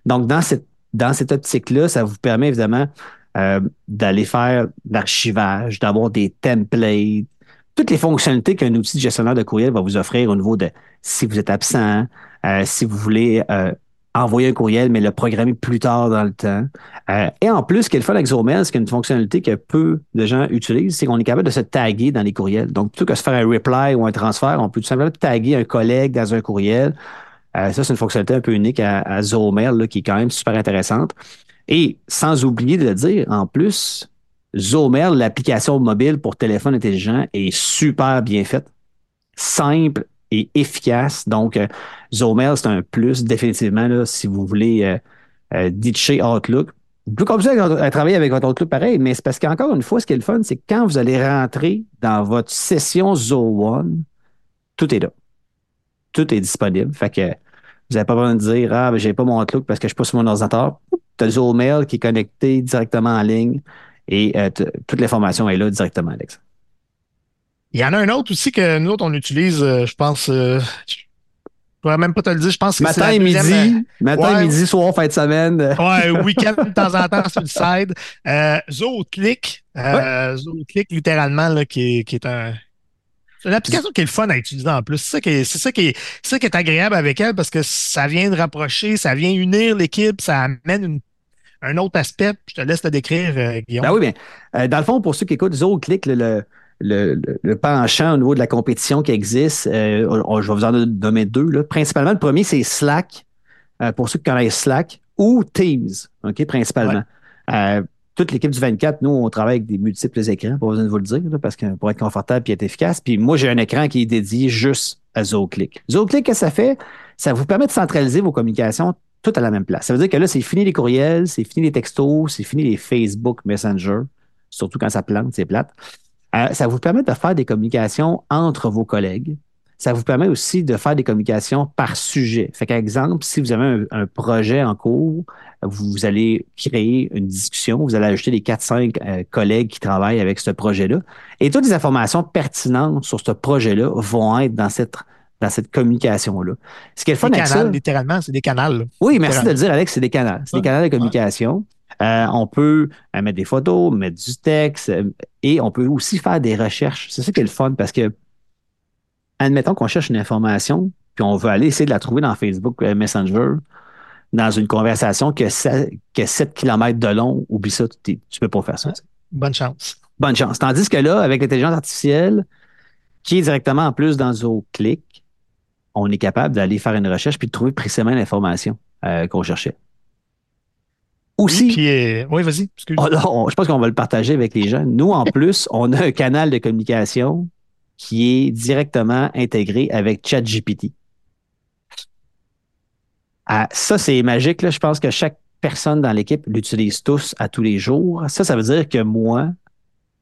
Donc, dans cette dans cette optique-là, ça vous permet évidemment euh, d'aller faire l'archivage, d'avoir des templates, toutes les fonctionnalités qu'un outil de gestionnaire de courriel va vous offrir au niveau de si vous êtes absent, euh, si vous voulez envoyer un courriel, mais le programmer plus tard dans le temps. et en plus, ce qu'il fait avec Zomail, c'est une fonctionnalité que peu de gens utilisent, c'est qu'on est capable de se taguer dans les courriels. Donc, plutôt que se faire un reply ou un transfert, on peut tout simplement taguer un collègue dans un courriel. ça, c'est une fonctionnalité un peu unique à, à Zomail, qui est quand même super intéressante. Et sans oublier de le dire, en plus, Zomer, l'application mobile pour téléphone intelligent, est super bien faite, simple et efficace. Donc, euh, c'est un plus définitivement là, si vous voulez euh, euh, ditcher Outlook. Plus comme ça à travailler avec votre Outlook pareil, mais c'est parce qu'encore une fois, ce qui est le fun, c'est que quand vous allez rentrer dans votre session Zo One, tout est là. Tout est disponible. Fait que vous n'avez pas besoin de dire Ah, ben, j'ai pas mon Outlook parce que je suis pas sur mon ordinateur. Tu as Zomail qui est connecté directement en ligne et euh, toute l'information est là directement, Alex. Il y en a un autre aussi que nous autres, on utilise, euh, je pense. Euh, je ne pourrais même pas te le dire. Je pense que matin et midi, matin et midi, soir, fin de semaine. Ouais, [laughs] week-end de temps en temps sur le side. Euh, ZooClick, euh, ZooClick littéralement, là, qui, qui est un, c'est une application qui est le fun à utiliser en plus. C'est ça qui est, c'est ça qui est, ça qui est agréable avec elle parce que ça vient de rapprocher, ça vient unir l'équipe, ça amène une, un autre aspect. Je te laisse le décrire, euh, Guillaume. Ben oui, bien. Euh, dans le fond, pour ceux qui écoutent, ZooClick, le, le, le, le, penchant au niveau de la compétition qui existe, euh, je vais vous en donner deux. Là. Principalement, le premier, c'est Slack. pour ceux qui connaissent Slack ou Teams, OK, principalement toute l'équipe du 24, nous, on travaille avec des multiples écrans, pas besoin de vous le dire, parce que pour être confortable et être efficace. Puis moi, j'ai un écran qui est dédié juste à ZooClick. ZooClick, qu'est-ce que ça fait? Ça vous permet de centraliser vos communications toutes à la même place. Ça veut dire que là, c'est fini les courriels, c'est fini les textos, c'est fini les Facebook Messenger, surtout quand ça plante, c'est plate. Euh, ça vous permet de faire des communications entre vos collègues, ça vous permet aussi de faire des communications par sujet. Fait qu'exemple, si vous avez un, projet en cours, vous, allez créer une discussion, vous allez ajouter les 4-5 euh, collègues qui travaillent avec ce projet-là. Et toutes les informations pertinentes sur ce projet-là vont être dans cette dans cette communication-là. Ce qui est le fun avec littéralement, c'est des canaux. Oui, merci de le dire, Alex, c'est des canaux. C'est des canaux de communication. Euh, on peut euh, mettre des photos, mettre du texte et on peut aussi faire des recherches. C'est ça qui est le fun parce que admettons qu'on cherche une information, puis on veut aller essayer de la trouver dans Facebook euh, Messenger, dans une conversation que, 7, km de long, oublie ça, tu ne peux pas faire ça. Bonne chance. Bonne chance. Tandis que là, avec l'intelligence artificielle, qui est directement en plus dans ZooClick, on est capable d'aller faire une recherche puis de trouver précisément l'information euh, qu'on cherchait. Aussi. Oui, euh, oui vas-y. Oh, je pense qu'on va le partager avec les gens. Nous, en plus, on a un canal de communication qui est directement intégré avec ChatGPT. Ah, ça, c'est magique. Là. Je pense que chaque personne dans l'équipe l'utilise tous à tous les jours. Ça, ça veut dire que moi,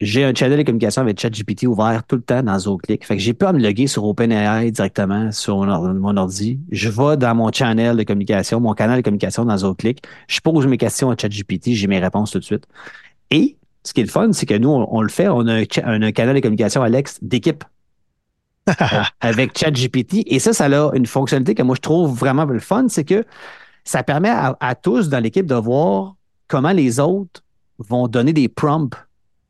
j'ai un channel de communication avec ChatGPT ouvert tout le temps dans ZooClick. Fait que j'ai pas à me loguer sur OpenAI directement sur mon ordi. Je vais dans mon channel de communication, mon canal de communication dans ZooClick. Je pose mes questions à ChatGPT, j'ai mes réponses tout de suite. Et ce qui est le fun, c'est que nous, on, le fait, on a un, canal de communication, Alex, d'équipe [laughs] avec ChatGPT. Et ça, ça a une fonctionnalité que moi, je trouve vraiment le fun, c'est que ça permet à, tous dans l'équipe de voir comment les autres vont donner des prompts,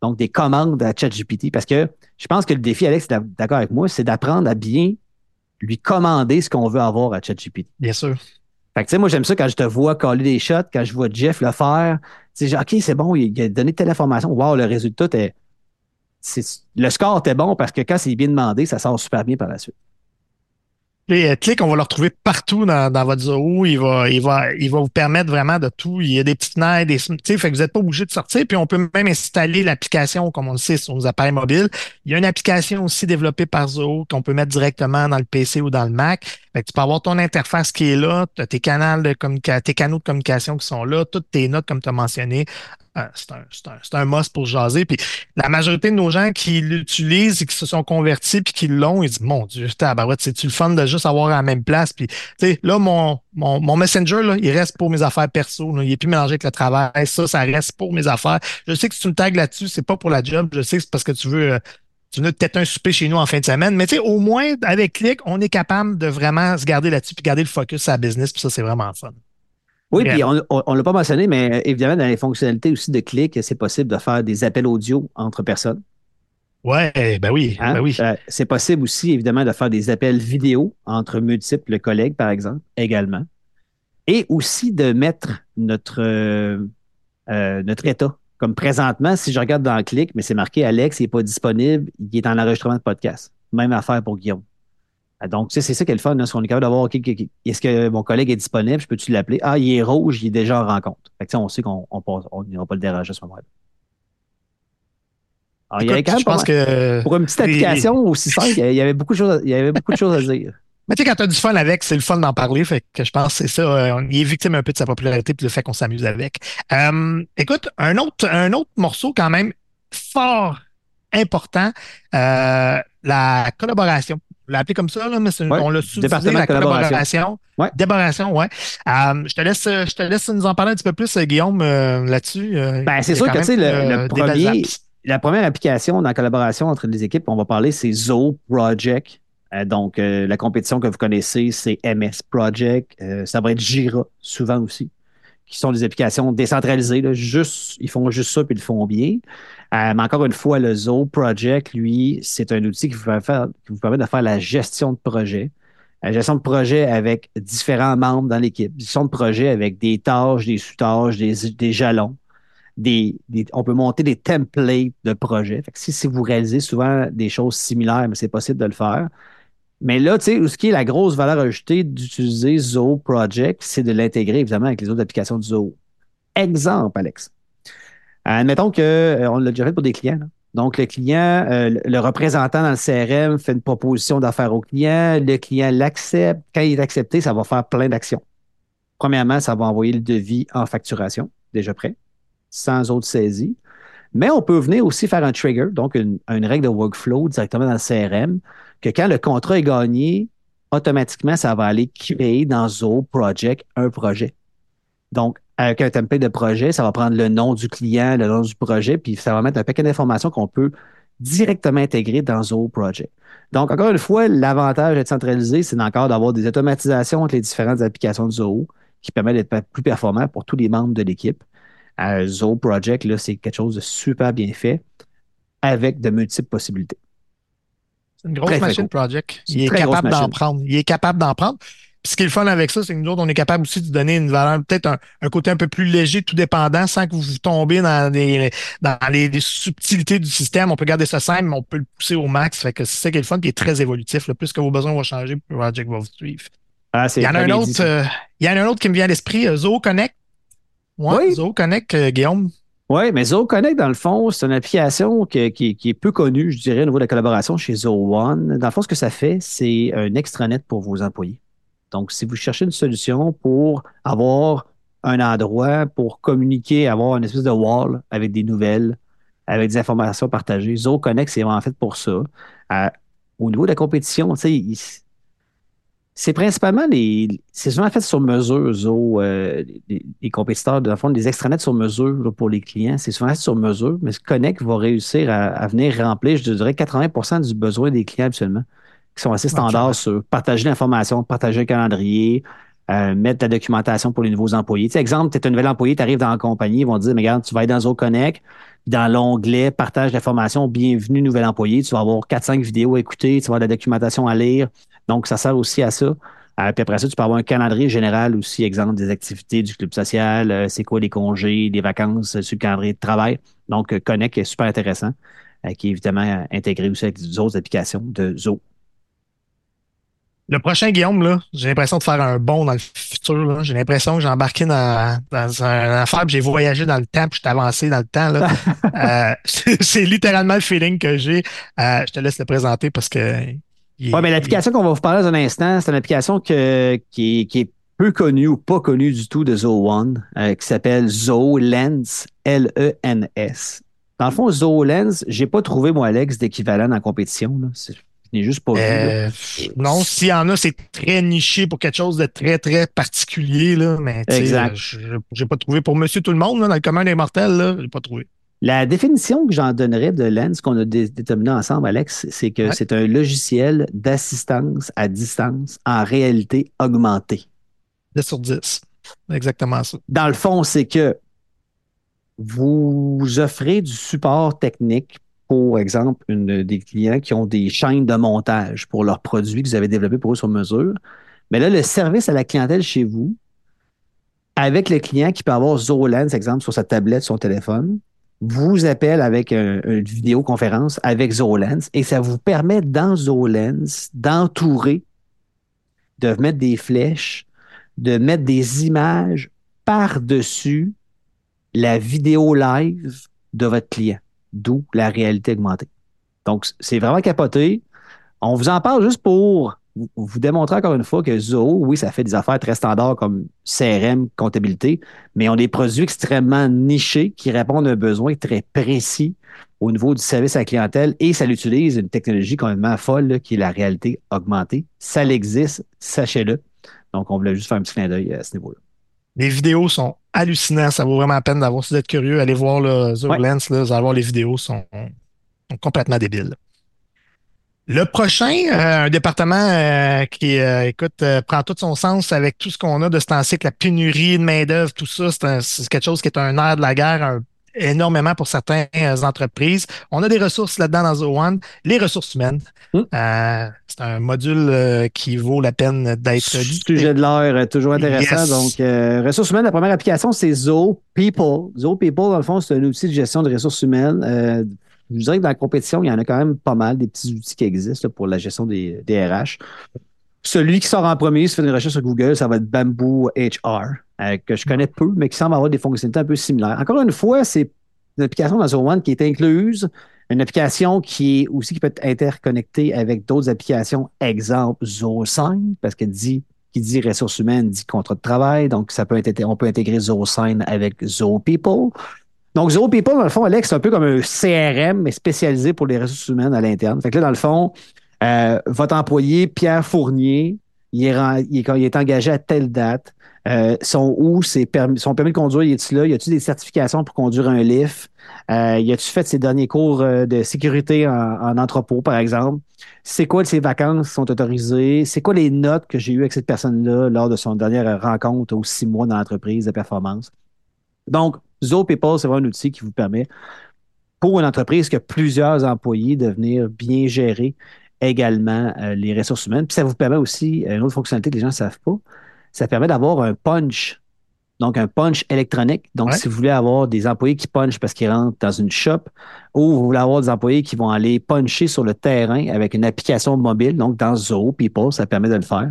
donc des commandes à ChatGPT. Parce que je pense que le défi, Alex, d'accord avec moi, c'est d'apprendre à bien lui commander ce qu'on veut avoir à ChatGPT. Bien sûr. Fait que, tu sais, moi, j'aime ça quand je te vois coller des shots, quand je vois Jeff le faire. Tu sais, OK, c'est bon, il a donné telle information. Wow, le résultat est. Le score était bon parce que quand c'est bien demandé, ça sort super bien par la suite. Les clics, on va le retrouver partout dans, votre zoo. Il va, il, va, il va vous permettre vraiment de tout. Il y a des petites fenêtres, des, fait que vous n'êtes pas obligé de sortir. Puis on peut même installer l'application, comme on le sait, sur nos appareils mobiles. Il y a une application aussi développée par Zoho qu'on peut mettre directement dans le PC ou dans le Mac. Fait que tu peux avoir ton interface qui est là, tes, canaux de tes canaux de communication qui sont là, toutes tes notes, comme tu as mentionné, un, un, un, must pour jaser. Puis la majorité de nos gens qui l'utilisent et qui se sont convertis puis qui l'ont, ils disent Mon Dieu, c'est-tu le fun de juste avoir à la même place? Puis là, mon, mon, mon Messenger, là, il reste pour mes affaires perso. Là. Il est plus mélangé avec le travail. Ça, ça reste pour mes affaires. Je sais que si tu me tags là-dessus, c'est pas pour la job. Je sais que c'est parce que tu veux. Euh, tu veux peut-être un souper chez nous en fin de semaine, mais tu sais, au moins, avec Click, on est capable de vraiment se garder là-dessus puis garder le focus sur la business, puis ça, c'est vraiment fun. Oui, puis on ne l'a pas mentionné, mais évidemment, dans les fonctionnalités aussi de clic, c'est possible de faire des appels audio entre personnes. Ouais, ben oui, hein? ben oui. Euh, c'est possible aussi, évidemment, de faire des appels vidéo entre multiples collègues, par exemple, également. Et aussi de mettre notre, euh, euh, notre état. Comme présentement, si je regarde dans le clic, mais c'est marqué Alex, il n'est pas disponible, il est en enregistrement de podcast. Même affaire pour Guillaume. Donc, c'est ça qui est le fun, hein, on est capable d'avoir est-ce que mon collègue est disponible, je peux-tu l'appeler? Ah, il est rouge, il est déjà en rencontre. Fait que, on sait qu'on n'ira pas le déranger à ce moment-là. Alors, il y avait quand même je pense que pour une petite application aussi simple, il y avait beaucoup de choses, il y avait beaucoup de choses à dire. [laughs] Mais tu sais, quand tu as du fun avec, c'est le fun d'en parler. Fait que je pense que c'est ça. Euh, on est victime un peu de sa popularité puis le fait qu'on s'amuse avec. Euh, écoute, un autre, un autre morceau quand même fort important, euh, la collaboration. On l'a appelé comme ça, là, mais on l'a sous la collaboration. Ouais. Débarration, ouais. je, te laisse, je te laisse nous en parler un petit peu plus, Guillaume, là-dessus. ben, c'est sûr que, tu sais, le, premier, la première application dans la collaboration entre les équipes, on va parler, c'est Zo Project. Euh, donc, euh, la compétition que vous connaissez, c'est MS Project. Euh, ça va être Jira, souvent aussi, qui sont des applications décentralisées. juste, ils font juste ça, puis ils le font bien. mais encore une fois, le Zo Project, lui, c'est un outil qui vous, permet de faire la gestion de projet. La gestion de projet avec différents membres dans l'équipe. Gestion de projet avec des tâches, des sous-tâches, des jalons on peut monter des templates de projets. si, vous réalisez souvent des choses similaires, mais c'est possible de le faire. Mais là, tu sais, ce qui est la grosse valeur ajoutée d'utiliser Zoho Project, c'est de l'intégrer évidemment avec les autres applications de Zoho. Exemple, Alex. Admettons qu'on euh, l'a déjà fait pour des clients. Donc, le client, euh, le représentant dans le CRM fait une proposition d'affaires au client, le client l'accepte. Quand il est accepté, ça va faire plein d'actions. Premièrement, ça va envoyer le devis en facturation, déjà prêt sans autre saisie. Mais on peut venir aussi faire un trigger, donc une, règle de workflow directement dans le CRM, que quand le contrat est gagné, automatiquement, ça va aller créer dans Zoho Project un projet. Donc, avec un template de projet, ça va prendre le nom du client, le nom du projet, puis ça va mettre un paquet d'informations qu'on peut directement intégrer dans Zoho Project. Donc, encore une fois, l'avantage d'être centralisé, c'est encore d'avoir des automatisations entre les différentes applications de Zoho qui permettent d'être plus performant pour tous les membres de l'équipe à Zoho Project, là, c'est quelque chose de super bien fait avec de multiples possibilités. C'est une grosse machine project. Il est, capable d'en prendre. Il est capable d'en prendre. Puis ce qui est le fun avec ça, c'est que nous autres, on est capable aussi de donner une valeur, peut-être un, côté un peu plus léger, tout dépendant, sans que vous tombiez dans, dans les, subtilités du système. On peut garder ça simple, mais on peut le pousser au max. Fait que c'est ça qui est le fun, qui est très évolutif. Plus que vos besoins vont changer, plus Project va vous suivre. Ah, il, y en a un autre, euh, il y en a un autre qui me vient à l'esprit, euh, Zoho Connect oui. Zoho Connect, euh, Guillaume. Oui, mais Zoho Connect, dans le fond, c'est une application qui, est peu connue, je dirais, au niveau de la collaboration chez Zoho One. Dans le fond, ce que ça fait, c'est un extranet pour vos employés. Donc, si vous cherchez une solution pour avoir un endroit pour communiquer, avoir une espèce de wall avec des nouvelles, avec des informations partagées, Zoho Connect, c'est vraiment fait pour ça. Euh, au niveau de la compétition, tu sais, c'est principalement les. C'est souvent fait sur mesure, Zo, euh, les, compétiteurs, de fond, des extranets sur mesure pour les clients. C'est souvent fait sur mesure, mais Connect va réussir à, venir remplir, je dirais, 80% du besoin des clients absolument, qui sont assez standards sur partager l'information, partager le calendrier, euh, mettre la documentation pour les nouveaux employés. Tu exemple, tu es un nouvel employé, tu arrives dans la compagnie, ils vont te dire, mais regarde, tu vas être dans Zo Connect, dans l'onglet partage d'informations, bienvenue nouvel employé, tu vas avoir 4-5 vidéos à écouter, tu vas avoir de la documentation à lire, donc, ça sert aussi à ça. Euh, puis après ça, tu peux avoir un calendrier général aussi, exemple des activités du club social, euh, c'est quoi les congés, les vacances euh, sur le calendrier de travail. Donc, Connect est super intéressant, qui est évidemment intégré aussi avec d'autres applications de Zo. Le prochain Guillaume, là, j'ai l'impression de faire un bond dans le futur. J'ai l'impression que j'ai embarqué dans, dans un affaire, j'ai voyagé dans le temps, puis je suis avancé dans le temps. Là. [laughs] [laughs] c'est littéralement le feeling que j'ai. je te laisse le présenter parce que oui, mais l'application qu'on va vous parler dans un instant, c'est une application qui, est peu connue ou pas connue du tout de Zoho One, euh, qui s'appelle Zoho Lens, L-E-N-S. Dans le fond, Zoho Lens, j'ai pas trouvé, moi, Alex, d'équivalent en compétition. Là. Je n'ai juste pas vu. Euh, non, s'il y en a, c'est très niché pour quelque chose de très, très particulier. Là, mais exact. Euh, j'ai pas trouvé pour monsieur tout le monde, dans le commun des mortels, je n'ai pas trouvé. La définition que j'en donnerais de Lens qu'on a déterminé ensemble, Alex, c'est que c'est un logiciel d'assistance à distance en réalité augmentée. 10 sur 10. exactement ça. Dans le fond, c'est que vous offrez du support technique pour exemple, une, des clients qui ont des chaînes de montage pour leurs produits que vous avez développés pour eux sur mesure. Mais là, le service à la clientèle chez vous, avec le client qui peut avoir ZoroLens, exemple, sur sa tablette, son téléphone, vous appelle avec une vidéoconférence avec ZoroLens et ça vous permet dans ZoroLens d'entourer, de mettre des flèches, de mettre des images par-dessus la vidéo live de votre client, d'où la réalité augmentée. Donc, c'est vraiment capoté. On vous en parle juste pour vous démontrer encore une fois que Zoho, oui, ça fait des affaires très standards comme CRM, comptabilité, mais on a des produits extrêmement nichés qui répondent à un besoin très précis au niveau du service à la clientèle et ça l'utilise une technologie complètement folle qui est la réalité augmentée. Ça l'existe, sachez-le. Donc, on voulait juste faire un petit clin d'œil à ce niveau-là. Les vidéos sont hallucinantes. Ça vaut vraiment la peine d'avoir, si vous êtes curieux, allez voir le Zoho Lens. Là, vous allez voir les vidéos, sont, sont complètement débiles. Le prochain, euh, un département euh, qui, euh, écoute, prend tout son sens avec tout ce qu'on a de ce temps-ci, la pénurie de main-d'œuvre, tout ça, c'est quelque chose qui est un air de la guerre énormément pour certaines entreprises. On a des ressources là-dedans dans Zo One, les ressources humaines. Hum. c'est un module qui vaut la peine d'être Sujet de l'heure, toujours intéressant. Donc, ressources humaines, la première application, c'est Zo People. Zo People, dans le fond, c'est un outil de gestion de ressources humaines je dirais que dans la compétition, il y en a quand même pas mal des petits outils qui existent pour la gestion des, RH. Celui qui sort en premier, si vous faites une recherche sur Google, ça va être Bamboo HR, euh, que je connais peu, mais qui semble avoir des fonctionnalités un peu similaires. Encore une fois, c'est une application dans One qui est incluse, une application qui est aussi qui peut être interconnectée avec d'autres applications, exemple ZoSign, parce qu'elle dit qui dit ressources humaines dit contrat de travail, donc ça peut être, on peut intégrer ZoSign avec ZoPeople. Donc, Zero People, dans le fond, Alex, c'est un peu comme un CRM, mais spécialisé pour les ressources humaines à l'interne. Fait que là, dans le fond, euh, votre employé, Pierre Fournier, il est, il est, engagé à telle date. Euh, permis, son permis de conduire, il est-tu là? Y a-tu des certifications pour conduire un lift? Euh, y a-tu fait ses derniers cours de sécurité en, en entrepôt, par exemple? C'est quoi ses vacances sont autorisées? C'est quoi les notes que j'ai eues avec cette personne-là lors de son dernière rencontre aux six mois dans l'entreprise de performance? Donc, ZoPeople, c'est vraiment un outil qui vous permet, pour une entreprise qui a plusieurs employés, de venir bien gérer également euh, les ressources humaines. Puis ça vous permet aussi, euh, une autre fonctionnalité que les gens ne savent pas, ça permet d'avoir un punch. Donc, un punch électronique. Donc, si vous voulez avoir des employés qui punchent parce qu'ils rentrent dans une shop ou vous voulez avoir des employés qui vont aller puncher sur le terrain avec une application mobile, donc dans Zoho People, ça permet de le faire.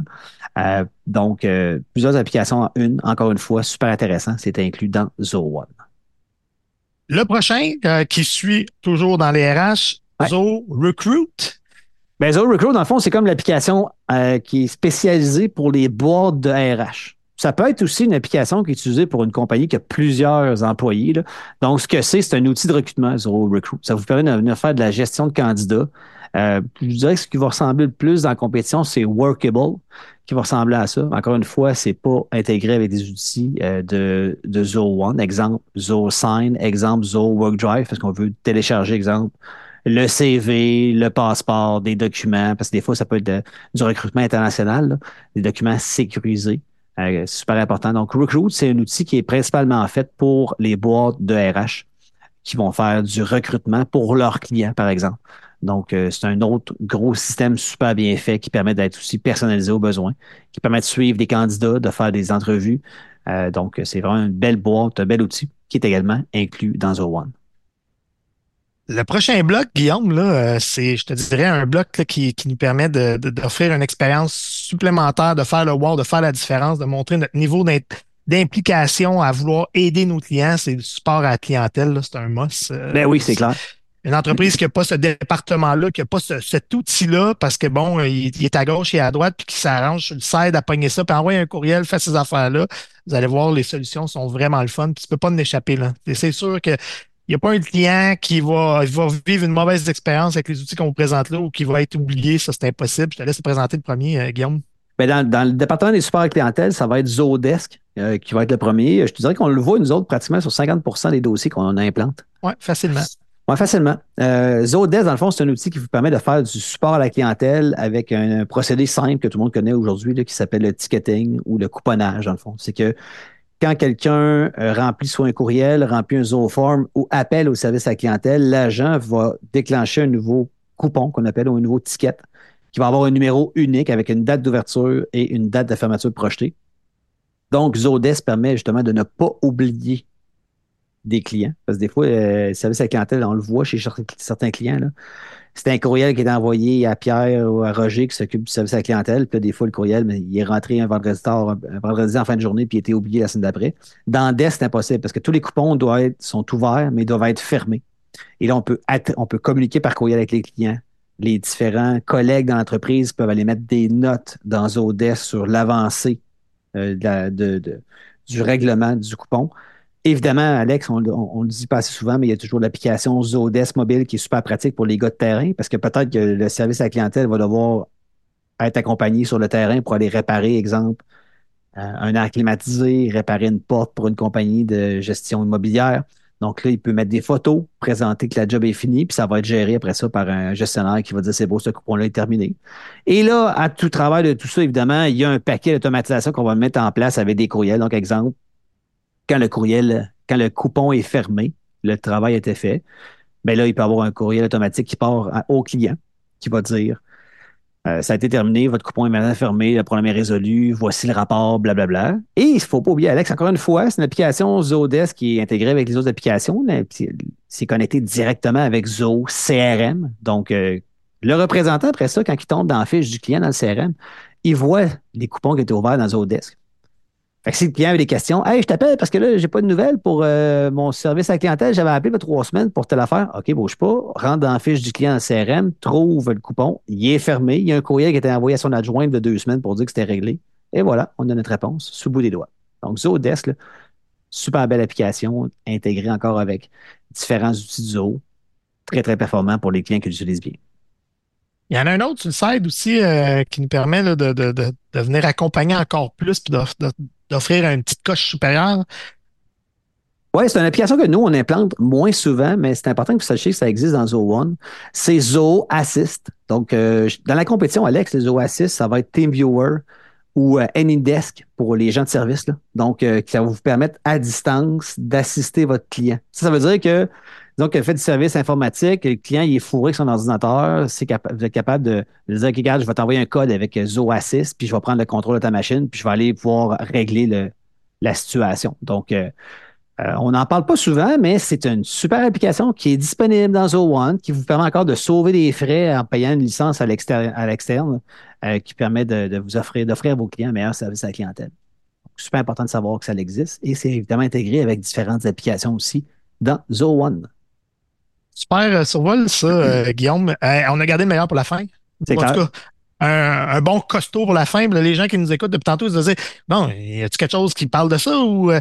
Euh, donc, euh, plusieurs applications en une. Encore une fois, super intéressant. C'est inclus dans Zoho One. Le prochain euh, qui suit toujours dans les RH, Zoho Recruit. Ben, Zoho Recruit, dans le fond, c'est comme l'application qui est spécialisée pour les boîtes de RH. Ça peut être aussi une application qui est utilisée pour une compagnie qui a plusieurs employés. Donc, ce que c'est, c'est un outil de recrutement, Zoho Recruit. Ça vous permet de venir faire de la gestion de candidats. Je dirais que ce qui va ressembler le plus dans la compétition, c'est Workable qui va ressembler à ça. Encore une fois, c'est pas intégré avec des outils euh, de, de Zoho One. Exemple, Zoho Sign, exemple, Zoho WorkDrive, parce qu'on veut télécharger, exemple, le CV, le passeport, des documents, parce que des fois, ça peut être du recrutement international, des documents sécurisés. Euh, super important. Donc, Recruit, c'est un outil qui est principalement fait pour les boîtes de RH qui vont faire du recrutement pour leurs clients, par exemple. Donc, euh, c'est un autre gros système super bien fait qui permet d'être aussi personnalisé aux besoins, qui permet de suivre des candidats, de faire des entrevues. Euh, donc, c'est vraiment une belle boîte, un bel outil qui est également inclus dans O1. Le prochain bloc, Guillaume, là, euh, c'est, je te dirais, un bloc qui, nous permet d'offrir une expérience supplémentaire, de faire le wow, de faire la différence, de montrer notre niveau d'implication à vouloir aider nos clients. C'est le support à la clientèle, c'est un must. ben oui, c'est clair. Une entreprise qui n'a pas ce département-là, qui n'a pas cet outil-là, parce que bon, il, est à gauche et à droite, puis qui s'arrange sur le side à pogner ça, puis envoyer un courriel, faire ces affaires-là. Vous allez voir, les solutions sont vraiment le fun, puis tu peux pas en échapper. Là. c'est sûr que il n'y a pas un client qui va, va vivre une mauvaise expérience avec les outils qu'on vous présente là ou qui va être oublié. Ça, c'est impossible. Je te laisse te présenter le premier, euh, Guillaume. Bien, dans, le département des supports clientèle, ça va être Zodesk euh, qui va être le premier. Je te dirais qu'on le voit, nous autres, pratiquement sur 50% des dossiers qu'on implante. Oui, facilement. Oui, facilement. Euh, Zodesk, dans le fond, c'est un outil qui vous permet de faire du support à la clientèle avec un, procédé simple que tout le monde connaît aujourd'hui qui s'appelle le ticketing ou le couponnage, dans le fond. C'est que quand quelqu'un euh, remplit soit un courriel, remplit un Zooform ou appelle au service à la clientèle, l'agent va déclencher un nouveau coupon qu'on appelle un nouveau ticket qui va avoir un numéro unique avec une date d'ouverture et une date de fermeture projetée. Donc, Zodesk permet justement de ne pas oublier des clients. Parce que des fois, euh, le service à la clientèle, on le voit chez certains clients. C'est un courriel qui est envoyé à Pierre ou à Roger qui s'occupe du service à la clientèle. Puis des fois, le courriel, il est rentré un vendredi un vendredi en fin de journée, puis il été oublié la semaine d'après. Dans DES, c'est impossible parce que tous les coupons doivent sont ouverts, mais doivent être fermés. Et là, on peut, on peut communiquer par courriel avec les clients. Les différents collègues dans l'entreprise peuvent aller mettre des notes dans Zodesk sur l'avancée euh, du règlement du coupon. Évidemment, Alex, on, le dit pas assez souvent, mais il y a toujours l'application Zodesk mobile qui est super pratique pour les gars de terrain parce que peut-être que le service à la clientèle va devoir être accompagné sur le terrain pour aller réparer, exemple, euh, un air climatisé, réparer une porte pour une compagnie de gestion immobilière. Donc là, il peut mettre des photos, présenter que la job est finie, puis ça va être géré après ça par un gestionnaire qui va dire c'est beau, ce coupon-là est terminé. Et là, à tout travail de tout ça, évidemment, il y a un paquet d'automatisation qu'on va mettre en place avec des courriels. Donc, exemple, quand le coupon est fermé, le travail été fait, bien là, il peut avoir un courriel automatique qui part au client qui va dire euh, ça a été terminé, votre coupon est maintenant fermé, le problème est résolu, voici le rapport, blablabla. Et il ne faut pas oublier, Alex, encore une fois, c'est une application Zodesk qui est intégrée avec les autres applications. C'est connecté directement avec Zo CRM. Donc, euh, le représentant, après ça, quand il tombe dans la fiche du client dans le CRM, il voit les coupons qui étaient ouverts dans Zodesk. Si le client avait des questions, Hey, je t'appelle parce que là, j'ai pas de nouvelles pour euh, mon service à clientèle. J'avais appelé il trois semaines pour telle affaire. OK, bouge pas. Rentre dans la fiche du client en CRM, trouve le coupon. Il est fermé. Il y a un courrier qui a été envoyé à son adjointe de deux semaines pour dire que c'était réglé. Et voilà, on a notre réponse sous le bout des doigts. Donc, Zodesk, super belle application, intégrée encore avec différents outils de Zoho. Très, très performant pour les clients qui l'utilisent bien. Il y en a un autre sur le site aussi euh, qui nous permet de, de, de, de, venir accompagner encore plus puis d'offrir une petite coche supérieure. Oui, c'est une application que nous, on implante moins souvent, mais c'est important que vous sachiez que ça existe dans Zoho One. C'est Zoho Assist. Donc, euh, dans la compétition, Alex, le Zoho Assist, ça va être TeamViewer ou euh, AnyDesk pour les gens de service. Là. Donc, euh, ça va vous permettre à distance d'assister votre client. Ça, ça veut dire que donc, elle fait du service informatique, le client il est fourré avec son ordinateur, vous êtes capable de, dire, regarde, je vais t'envoyer un code avec Zoassist, puis je vais prendre le contrôle de ta machine, puis je vais aller pouvoir régler la situation. Donc, euh, euh, on n'en parle pas souvent, mais c'est une super application qui est disponible dans Zo One, qui vous permet encore de sauver des frais en payant une licence à l'externe, euh, qui permet de, vous offrir, d'offrir à vos clients un meilleur service à la clientèle. super important de savoir que ça existe et c'est évidemment intégré avec différentes applications aussi dans Zo One. Super euh, survol, ça, euh, [clears throat] Guillaume. Euh, on a gardé le meilleur pour la fin. C'est clair. Tout cas, un, bon costaud pour la fin. les gens qui nous écoutent depuis tantôt, ils se disaient Bon, y a-tu quelque chose qui parle de ça ou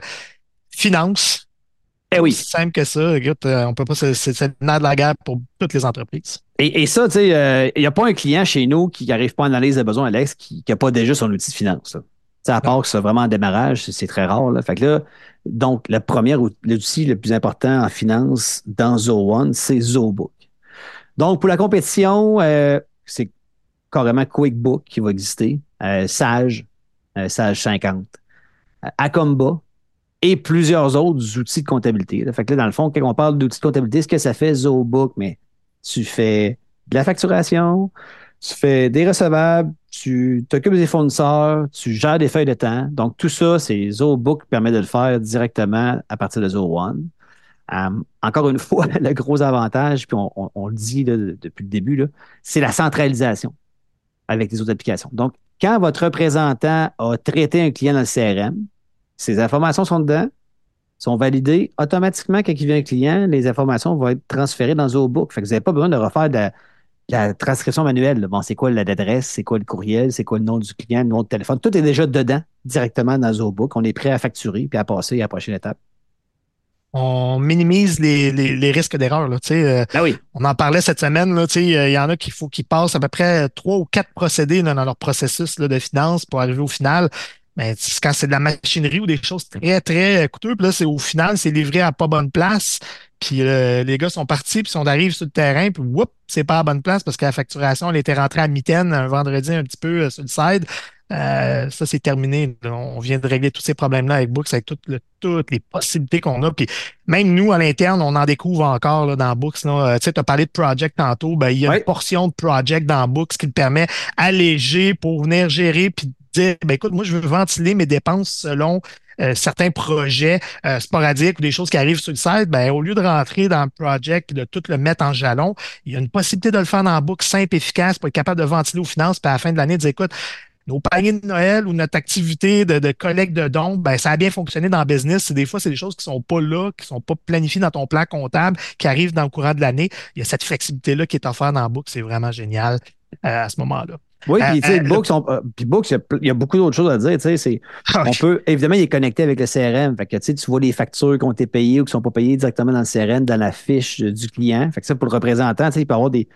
finance? Eh oui. C'est simple que ça. Écoute, on peut pas. C'est le de la guerre pour toutes les entreprises. Et, ça, tu sais, il n'y a pas un client chez nous qui n'arrive pas à analyser les besoins, Alex, qui n'a pas déjà son outil de finance. À part que c'est vraiment un démarrage, c'est très rare. Là. Donc, le premier outil le plus important en finance dans Zo One, c'est ZoBook. Donc, pour la compétition, euh, c'est carrément QuickBook qui va exister, euh, Sage, euh, Sage 50, Acomba et plusieurs autres outils de comptabilité. Là, dans le fond, quand on parle d'outils de comptabilité, ce que ça fait ZoBook, mais tu fais de la facturation, tu fais des recevables, tu t'occupes des fournisseurs, tu gères des feuilles de temps. Donc, tout ça, c'est ZooBook qui permet de le faire directement à partir de Zoo One. Euh, encore une [laughs] fois, le gros avantage, puis on, le dit depuis le début, c'est la centralisation avec les autres applications. Donc, quand votre représentant a traité un client dans le CRM, ces informations sont dedans, sont validées automatiquement quand il vient un client, les informations vont être transférées dans ZooBook. Fait que vous n'avez pas besoin de refaire de, la transcription manuelle. Bon, c'est quoi l'adresse, c'est quoi le courriel, c'est quoi le nom du client, le nom de téléphone? Tout est déjà dedans, directement dans ZooBook. On est prêt à facturer puis à passer à la prochaine étape. On minimise les, risques d'erreur. Euh, oui. On en parlait cette semaine. Il y en a qui faut qu'ils passent à peu près trois ou quatre procédés dans leur processus de finance pour arriver au final. Mais quand c'est de la machinerie ou des choses très, très coûteuses, là, c'est au final, c'est livré à pas bonne place. Puis euh, les gars sont partis, puis on arrive sur le terrain, puis whoop, c'est pas à bonne place parce que la facturation, elle était rentrée à mitaine un vendredi un petit peu euh, sur le side. Euh, ça, c'est terminé. On vient de régler tous ces problèmes-là avec Books, avec toutes les possibilités qu'on a. Puis même nous, à l'interne, on en découvre encore là, dans Books. Là. Tu sais, as parlé de Project tantôt. Ben, il y a une portion de Project dans Books qui te permet alléger pour venir gérer puis dire, ben, écoute, moi, je veux ventiler mes dépenses selon euh, certains projets euh, sporadiques ou des choses qui arrivent sur le site, ben, au lieu de rentrer dans le project et de tout le mettre en jalon, il y a une possibilité de le faire dans boucle simple, efficace pour être capable de ventiler aux finances, puis à la fin de l'année, dire écoute, nos paniers de Noël ou notre activité de, collecte de dons, ben, ça a bien fonctionné dans le business. Des fois, c'est des choses qui sont pas là, qui sont pas planifiées dans ton plan comptable, qui arrivent dans le courant de l'année. Il y a cette flexibilité-là qui est offerte dans Book. C'est vraiment génial euh, à ce moment-là. Oui, puis tu sais, euh, Books, euh, il y, a beaucoup d'autres choses à dire. Tu sais, [laughs] ah on peut, évidemment, il est connecté avec le CRM. Fait que tu vois les factures qui ont été payées ou qui ne sont pas payées directement dans le CRM, dans la fiche du client. Fait que ça, pour le représentant, tu sais, il peut avoir des,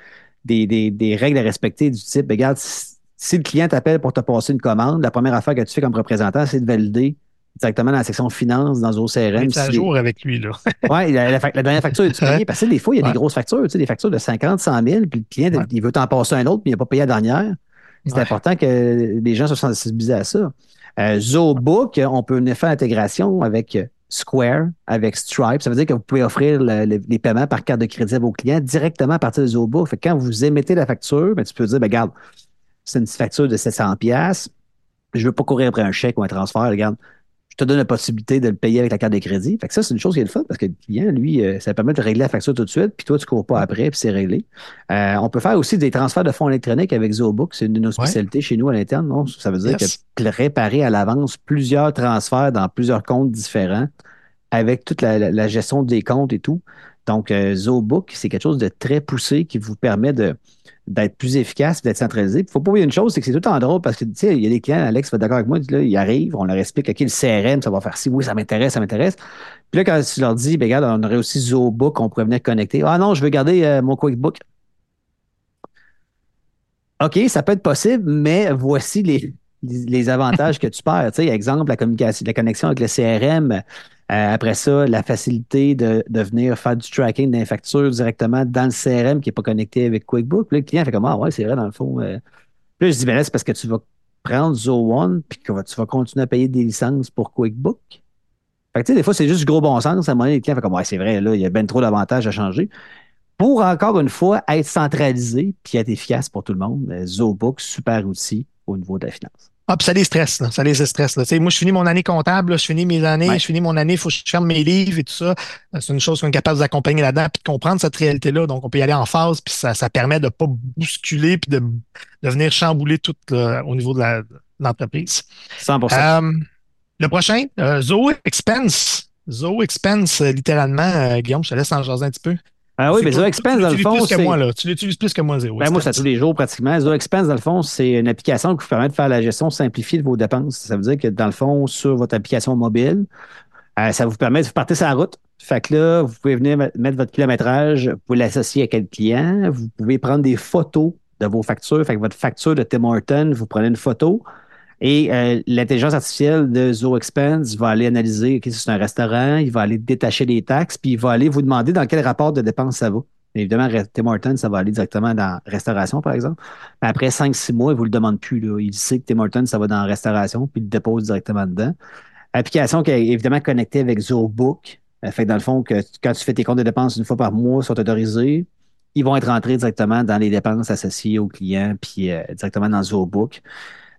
des, des, des règles à respecter du type, regarde, si, le client t'appelle pour te passer une commande, la première affaire que tu fais comme représentant, c'est de valider directement dans la section finance dans OCRM. C'est à jour avec lui, là. [laughs] oui, la, dernière facture est payée? Parce que des fois, il y a des grosses factures, tu sais, des factures de 50, 100 000, puis le client, il veut t'en passer un autre, mais il n'a pas payé la dernière. C'est important que les gens se sensibilisent à ça. Euh, ZooBook, on peut faire l'intégration avec Square, avec Stripe. Ça veut dire que vous pouvez offrir les paiements par carte de crédit à vos clients directement à partir de ZooBook. Fait quand vous émettez la facture, ben, tu peux dire, ben, regarde, c'est une facture de 700$. Je ne veux pas courir après un chèque ou un transfert. Regarde, te donne la possibilité de le payer avec la carte de crédit. Fait que ça, c'est une chose qui est le fun parce que le client, lui, euh, ça permet de régler la facture tout de suite, puis toi, tu ne cours pas après, puis c'est réglé. Euh, on peut faire aussi des transferts de fonds électroniques avec ZooBook. C'est une de nos spécialités chez nous à l'interne. Ça veut dire que réparer à l'avance plusieurs transferts dans plusieurs comptes différents avec toute la, gestion des comptes et tout. Donc, euh, ZooBook, c'est quelque chose de très poussé qui vous permet de d'être plus efficace, d'être centralisé. Il ne faut pas oublier une chose, c'est que c'est tout en drôle parce que, tu sais, il y a des clients, Alex va d'accord avec moi, là, ils arrivent, on leur explique, OK, le CRM, ça va faire ci, oui, ça m'intéresse, ça m'intéresse. Puis là, quand tu leur dis, ben, regarde, on aurait aussi ZooBook, on pourrait venir connecter. Ah non, je veux garder euh, mon QuickBook. OK, ça peut être possible, mais voici les, les avantages que tu perds. Tu sais, exemple, la communication, la connexion avec le CRM, euh, après ça, la facilité de, de, venir faire du tracking des factures directement dans le CRM qui n'est pas connecté avec QuickBook. Le client fait comme Ah ouais, c'est vrai, dans le fond. Euh. Puis là, je dis, ben là, c'est parce que tu vas prendre Zo One puis que tu vas continuer à payer des licences pour QuickBook. Fait que, tu sais, des fois, c'est juste du gros bon sens. À un moment donné, le client fait comme Ouais, c'est vrai, là, il y a bien trop d'avantages à changer. Pour encore une fois être centralisé puis être efficace pour tout le monde, euh, ZoBook, super outil au niveau de la finance. Ah, puis ça les stresse, là. Ça les stresse, là. moi, je finis mon année comptable, je finis mes années, je finis mon année, il faut que je ferme mes livres et tout ça. C'est une chose qu'on est capable d'accompagner là-dedans, puis de comprendre cette réalité-là. Donc, on peut y aller en phase, puis ça, ça permet de pas bousculer, puis de, de venir chambouler tout au niveau de l'entreprise. 100% euh, Le prochain, euh, Zoe Expense. Zoe Expense, euh, littéralement, euh, Guillaume, je te laisse en jaser un petit peu. Ah oui, mais Zo Expense, dans le fond. Plus que moi, là. Tu l'utilises plus que moi, Zéro. Ben, moi, c'est tous les jours pratiquement. Zo Expense, dans le fond, c'est une application qui vous permet de faire la gestion simplifiée de vos dépenses. Ça veut dire que, dans le fond, sur votre application mobile, euh, ça vous permet de partir sur la route. Fait que là, vous pouvez venir mettre votre kilométrage, vous pouvez l'associer à quel client, vous pouvez prendre des photos de vos factures. Fait que votre facture de Tim Horton, vous prenez une photo, et euh, l'intelligence artificielle de ZoExpense va aller analyser, OK, c'est un restaurant, il va aller détacher les taxes, puis il va aller vous demander dans quel rapport de dépenses ça va. Évidemment, Tim Hortons, ça va aller directement dans restauration, par exemple. Mais après 5-6 mois, il ne vous le demande plus. Il sait que Tim Hortons, ça va dans restauration, puis il le dépose directement dedans. Application qui est évidemment connectée avec ZoBook. Euh, fait que dans le fond, que quand tu fais tes comptes de dépenses une fois par mois, sont autorisés, ils vont être rentrés directement dans les dépenses associées aux clients, puis euh, directement dans ZoBook.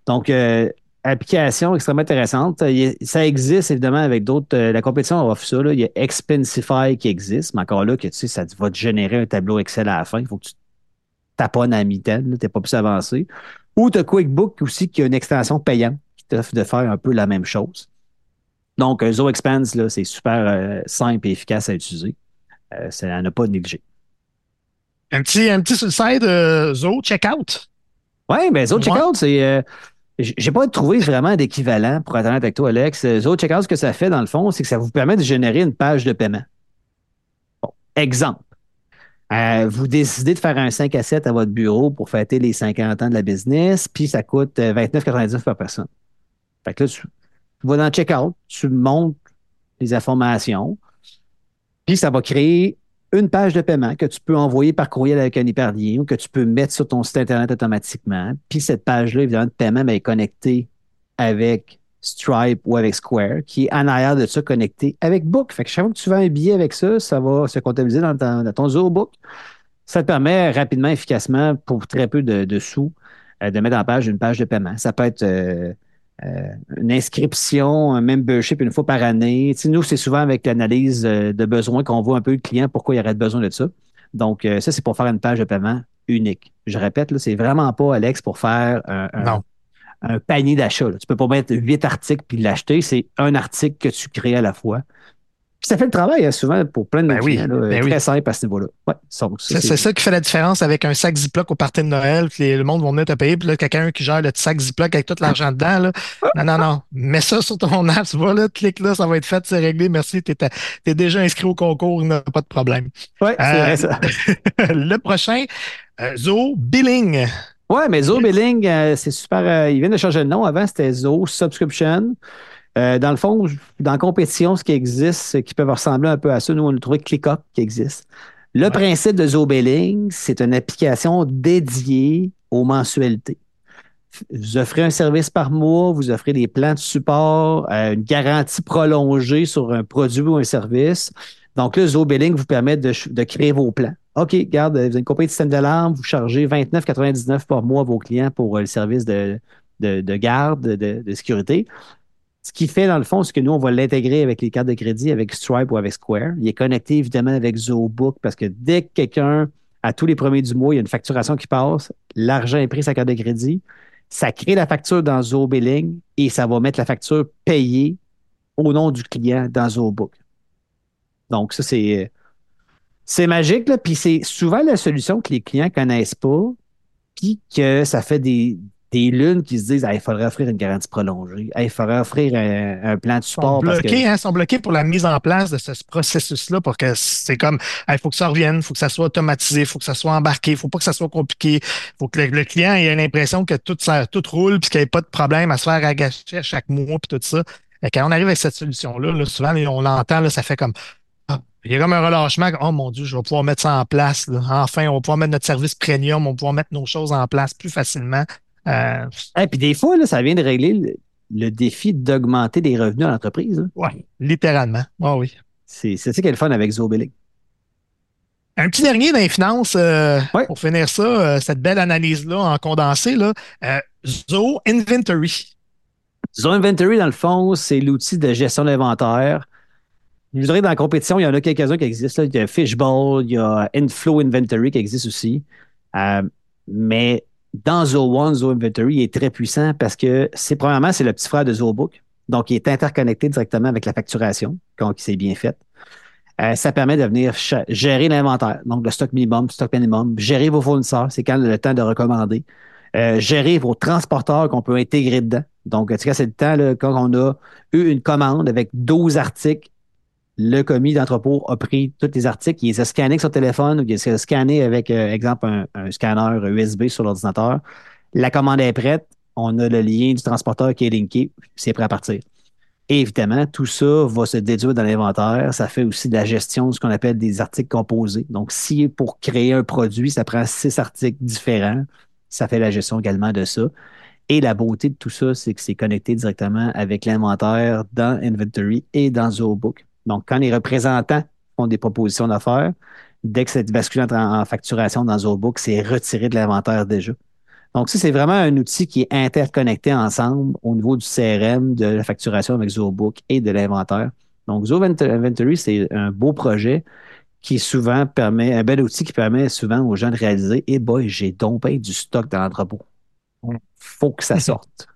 Donc, euh, application extrêmement intéressante. Ça existe évidemment avec d'autres. Euh, la compétition offre ça. Là. Il y a Expensify qui existe, mais encore là, que tu sais, ça va te générer un tableau Excel à la fin. Il faut que tu taponnes à mi-temps. Tu n'es pas plus avancé. Ou tu as QuickBook aussi qui a une extension payante qui t'offre de faire un peu la même chose. Donc, Zo Expense, c'est super euh, simple et efficace à utiliser. ça n'a pas négligé. Un petit, un petit suicide, Zo Checkout? Oui, ben Zo Checkout, c'est j'ai pas trouvé vraiment d'équivalent, pour honnête avec toi, Alex. Zo Checkout, ce que ça fait, dans le fond, c'est que ça vous permet de générer une page de paiement. Bon, exemple. Euh, vous décidez de faire un 5 à 7 à votre bureau pour fêter les 50 ans de la business, puis ça coûte 29,99 euh, par personne. Fait que là, tu, vas dans Checkout, tu montes les informations, puis ça va créer une page de paiement que tu peux envoyer par courriel avec un hyperlien ou que tu peux mettre sur ton site Internet automatiquement. Puis cette page-là, évidemment, de paiement est connectée avec Stripe ou avec Square, qui est en arrière de ça connecté avec Book. Fait que chaque fois que tu vends un billet avec ça, ça va se comptabiliser dans ton, dans ton Book. Ça te permet rapidement, efficacement, pour très peu de, sous, euh, de mettre en page une page de paiement. Ça peut être euh, une inscription, un membership une fois par année. nous, c'est souvent avec l'analyse de besoins qu'on voit un peu le client pourquoi il aurait besoin de ça. Donc, ça, c'est pour faire une page de paiement unique. Je répète, là, c'est vraiment pas, Alex, pour faire un, un, panier d'achat. Tu peux pas mettre huit articles puis l'acheter. C'est un article que tu crées à la fois ça fait le travail hein, souvent pour plein de ben clients. Ben très simple à ce niveau-là. Ouais, c'est ça qui fait la différence avec un sac Ziploc au party de Noël. Puis le monde va venir te payer. Puis là, quelqu'un qui gère le sac Ziploc avec tout l'argent dedans. Là. Non, non, non. Mets ça sur ton app. Tu vois, là, clique là, ça va être fait, c'est réglé. Merci. Tu es, déjà inscrit au concours. Pas de problème. Oui, c'est vrai ça. Euh, [laughs] le prochain, euh, Zo Billing. Ouais, mais Zo Billing, euh, c'est super. il vient de changer de nom. Avant, c'était Zo Subscription. Euh, dans le fond, dans la compétition, ce qui existe, qui peuvent ressembler un peu à ça, nous, on a trouvé ClickUp qui existe. Le principe de Zobilling, c'est une application dédiée aux mensualités. Vous offrez un service par mois, vous offrez des plans de support, euh, une garantie prolongée sur un produit ou un service. Donc là, Zobilling vous permet de, créer vos plans. OK, regarde, vous avez une compagnie de système d'alarme, vous chargez 29,99 par mois à vos clients pour euh, le service de, garde, de, sécurité. Ce qui fait, dans le fond, c'est que nous, on va l'intégrer avec les cartes de crédit, avec Stripe ou avec Square. Il est connecté évidemment avec ZooBook parce que dès que quelqu'un, à tous les premiers du mois, il y a une facturation qui passe, l'argent est pris sa carte de crédit, ça crée la facture dans ZooBilling et ça va mettre la facture payée au nom du client dans ZooBook. Donc, ça, c'est, c'est magique, là, puis c'est souvent la solution que les clients ne connaissent pas, puis que ça fait des, des lunes qui se disent il faudrait offrir une garantie prolongée, il faudrait offrir un, plan de support. Ils sont bloqués, hein, sont bloqués pour la mise en place de ce processus-là pour que c'est comme il faut que ça revienne, il faut que ça soit automatisé, il faut que ça soit embarqué, il faut pas que ça soit compliqué, il faut que le, client ait l'impression que tout, ça, tout roule puis qu'il n'y ait pas de problème à se faire agacher à chaque mois puis tout ça. Et quand on arrive avec cette solution-là, souvent on l'entend, ça fait comme ah, il y a comme un relâchement. Oh mon Dieu, je vais pouvoir mettre ça en place. Enfin, on va pouvoir mettre notre service premium, on va pouvoir mettre nos choses en place plus facilement. Euh, Et puis des fois, là, ça vient de régler le, défi d'augmenter les revenus à l'entreprise. Oui, littéralement. Oh, oui. C'est ça qui est le fun avec Zobilling. Un petit dernier dans les finances, euh, pour finir ça, euh, cette belle analyse-là en condensé, là, Zo Inventory. Zo Inventory, dans le fond, c'est l'outil de gestion d'inventaire. Je vous dirais, dans la compétition, il y en a quelques-uns qui existent. Il y a Fishbowl, il y a Inflow Inventory qui existe aussi. mais dans Zo1, Zo Inventory est très puissant parce que c'est premièrement, c'est le petit frère de ZoBook. Donc, il est interconnecté directement avec la facturation, quand c'est bien fait. Euh, ça permet de venir gérer l'inventaire, donc le stock minimum, stock minimum, gérer vos fournisseurs, c'est quand le temps de recommander, euh, gérer vos transporteurs qu'on peut intégrer dedans. Donc, tu sais, c'est le temps là, quand on a eu une commande avec 12 articles le commis d'entrepôt a pris tous les articles, il les a scannés avec son téléphone ou il les a scannés avec, euh, exemple, un, scanner USB sur l'ordinateur. La commande est prête, on a le lien du transporteur qui est linké, c'est prêt à partir. Et évidemment, tout ça va se déduire dans l'inventaire. Ça fait aussi de la gestion de ce qu'on appelle des articles composés. Donc, si pour créer un produit, ça prend six articles différents, ça fait la gestion également de ça. Et la beauté de tout ça, c'est que c'est connecté directement avec l'inventaire dans Inventory et dans ZooBook. Donc, quand les représentants font des propositions d'affaires, dès que cette bascule en, en facturation dans ZooBook, c'est retiré de l'inventaire déjà. Donc, ça, c'est vraiment un outil qui est interconnecté ensemble au niveau du CRM, de la facturation avec ZooBook et de l'inventaire. Donc, Zoo Inventory, c'est un beau projet qui souvent permet, un bel outil qui permet souvent aux gens de réaliser, et eh boy, j'ai donc du stock dans l'entrepôt. Faut que ça [laughs] sorte.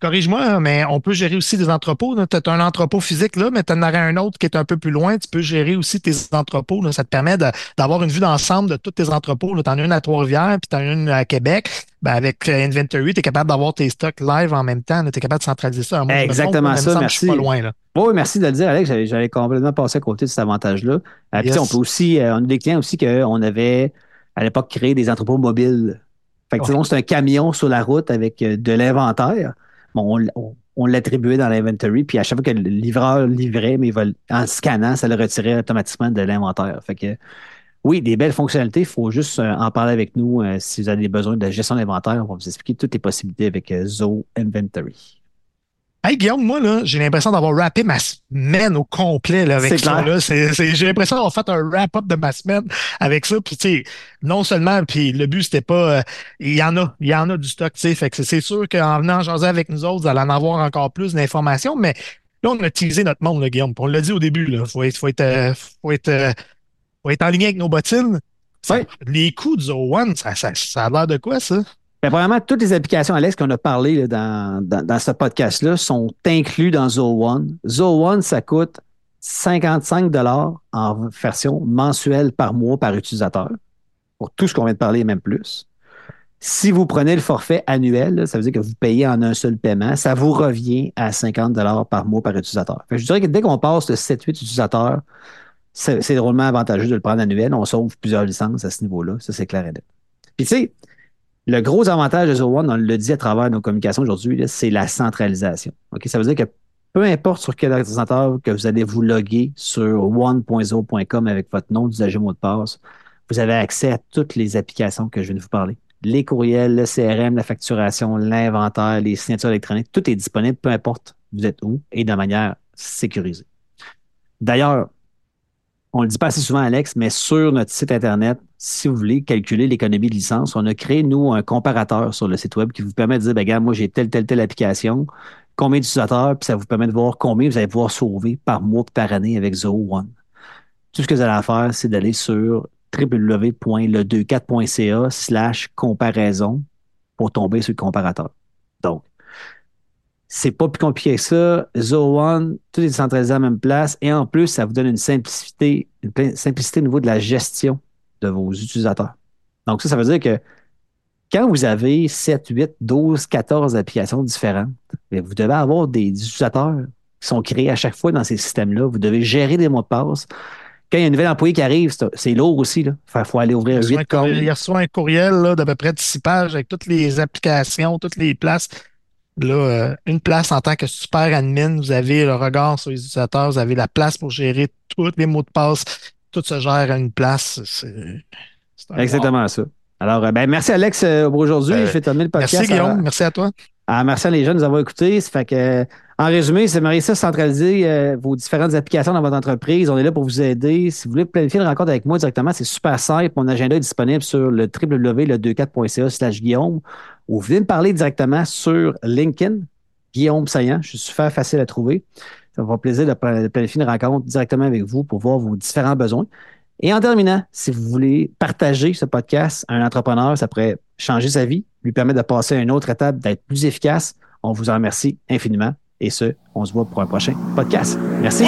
Corrige-moi, hein, mais on peut gérer aussi des entrepôts. Tu as un entrepôt physique là, mais tu en aurais un autre qui est un peu plus loin. Tu peux gérer aussi tes entrepôts. Ça te permet d'avoir une vue d'ensemble de tous tes entrepôts. Tu en as une à Trois-Rivières, puis tu en as une à Québec. Ben, avec euh, Inventory, tu es capable d'avoir tes stocks live en même temps. Tu es capable de centraliser ça. Exactement ça, merci. pas loin, là. Oui, merci de le dire, Alex. J'avais complètement passé à côté de cet avantage-là. Euh, on peut aussi, euh, on a des clients aussi qu'on avait à l'époque créé des entrepôts mobiles fait que, c'est un camion sur la route avec euh, de l'inventaire. on, on, l'attribuait dans l'inventory, puis à chaque fois que le livreur livrait, mais en scannant, ça le retirait automatiquement de l'inventaire. Fait que oui, des belles fonctionnalités. Il faut juste euh, en parler avec nous euh, si vous avez besoin de gestion d'inventaire. On va vous expliquer toutes les possibilités avec Zo Inventory. Hey Guillaume, moi, là, j'ai l'impression d'avoir rappé ma semaine au complet là, avec ça. Là. j'ai l'impression d'avoir fait un wrap-up de ma semaine avec ça. Puis, tu sais, non seulement, puis le but, c'était pas. Euh, il y en a, il y en a du stock, tu sais. Fait que c'est sûr qu'en venant jaser avec nous autres, vous allez en avoir encore plus d'informations. Mais là, on a utilisé notre monde, là, Guillaume. on l'a dit au début, là. Faut être, faut être, euh, faut être, euh, faut être en ligne avec nos bottines. Les coûts du Zo One, ça, ça, ça a l'air de quoi, ça? Bien, premièrement, toutes les applications, Alex, qu'on a parlé dans, dans, ce podcast-là sont inclus dans Zo One. Zo One, ça coûte 55 en version mensuelle par mois par utilisateur. Pour tout ce qu'on vient de parler, même plus. Si vous prenez le forfait annuel, ça veut dire que vous payez en un seul paiement, ça vous revient à 50 par mois par utilisateur. je dirais que dès qu'on passe de 7-8 utilisateurs, c'est drôlement avantageux de le prendre annuel. On sauve plusieurs licences à ce niveau-là. Ça, c'est clair et net. Puis, tu sais, le gros avantage de Zo One, on le dit à travers nos communications aujourd'hui, c'est la centralisation. Ça veut dire que peu importe sur quel ordinateur que vous allez vous loguer sur one.zo.com avec votre nom d'usager mot de passe, vous avez accès à toutes les applications que je viens de vous parler. Les courriels, le CRM, la facturation, l'inventaire, les signatures électroniques, tout est disponible, peu importe vous êtes où et de manière sécurisée. D'ailleurs, on le dit pas assez souvent, Alex, mais sur notre site Internet, si vous voulez calculer l'économie de licence, on a créé, nous, un comparateur sur le site Web qui vous permet de dire, ben, regarde, moi, j'ai telle, telle, telle application, combien d'utilisateurs, puis ça vous permet de voir combien vous allez pouvoir sauver par mois par année avec Zoho One. Tout ce que vous allez faire, c'est d'aller sur www.le24.ca slash comparaison pour tomber sur le comparateur. Donc, c'est pas plus compliqué que ça. One, tout est centralisé à la même place. Et en plus, ça vous donne une simplicité, une simplicité au niveau de la gestion de vos utilisateurs. Donc, ça, ça veut dire que quand vous avez 7, 8, 12, 14 applications différentes, vous devez avoir des utilisateurs qui sont créés à chaque fois dans ces systèmes-là. Vous devez gérer des mots de passe. Quand il y a un nouvel employé qui arrive, c'est lourd aussi. Il faut aller ouvrir 8 comptes. Il reçoit un courriel d'à peu près de 6 pages avec toutes les applications, toutes les places Là, euh, une place en tant que super admin, vous avez le regard sur les utilisateurs, vous avez la place pour gérer tous les mots de passe, tout se gère à une place. C'est exactement ça. Alors, euh, ben, merci Alex euh, pour aujourd'hui. je vais terminer le podcast. Merci Guillaume, merci à toi. Ah, merci à les jeunes de nous avoir écoutés. Ça fait que, en résumé, c'est ça centraliser vos différentes applications dans votre entreprise. On est là pour vous aider. Si vous voulez planifier une rencontre avec moi directement, c'est super simple. Mon agenda est disponible sur le www.le24.ca slash Guillaume ou venez me parler directement sur LinkedIn, Guillaume Saillant. Je suis super facile à trouver. Ça va faire plaisir de planifier une rencontre directement avec vous pour voir vos différents besoins. Et en terminant, si vous voulez partager ce podcast à un entrepreneur, ça pourrait changer sa vie, lui permettre de passer à une autre étape, d'être plus efficace. On vous en remercie infiniment. Et ce, on se voit pour un prochain podcast. Merci.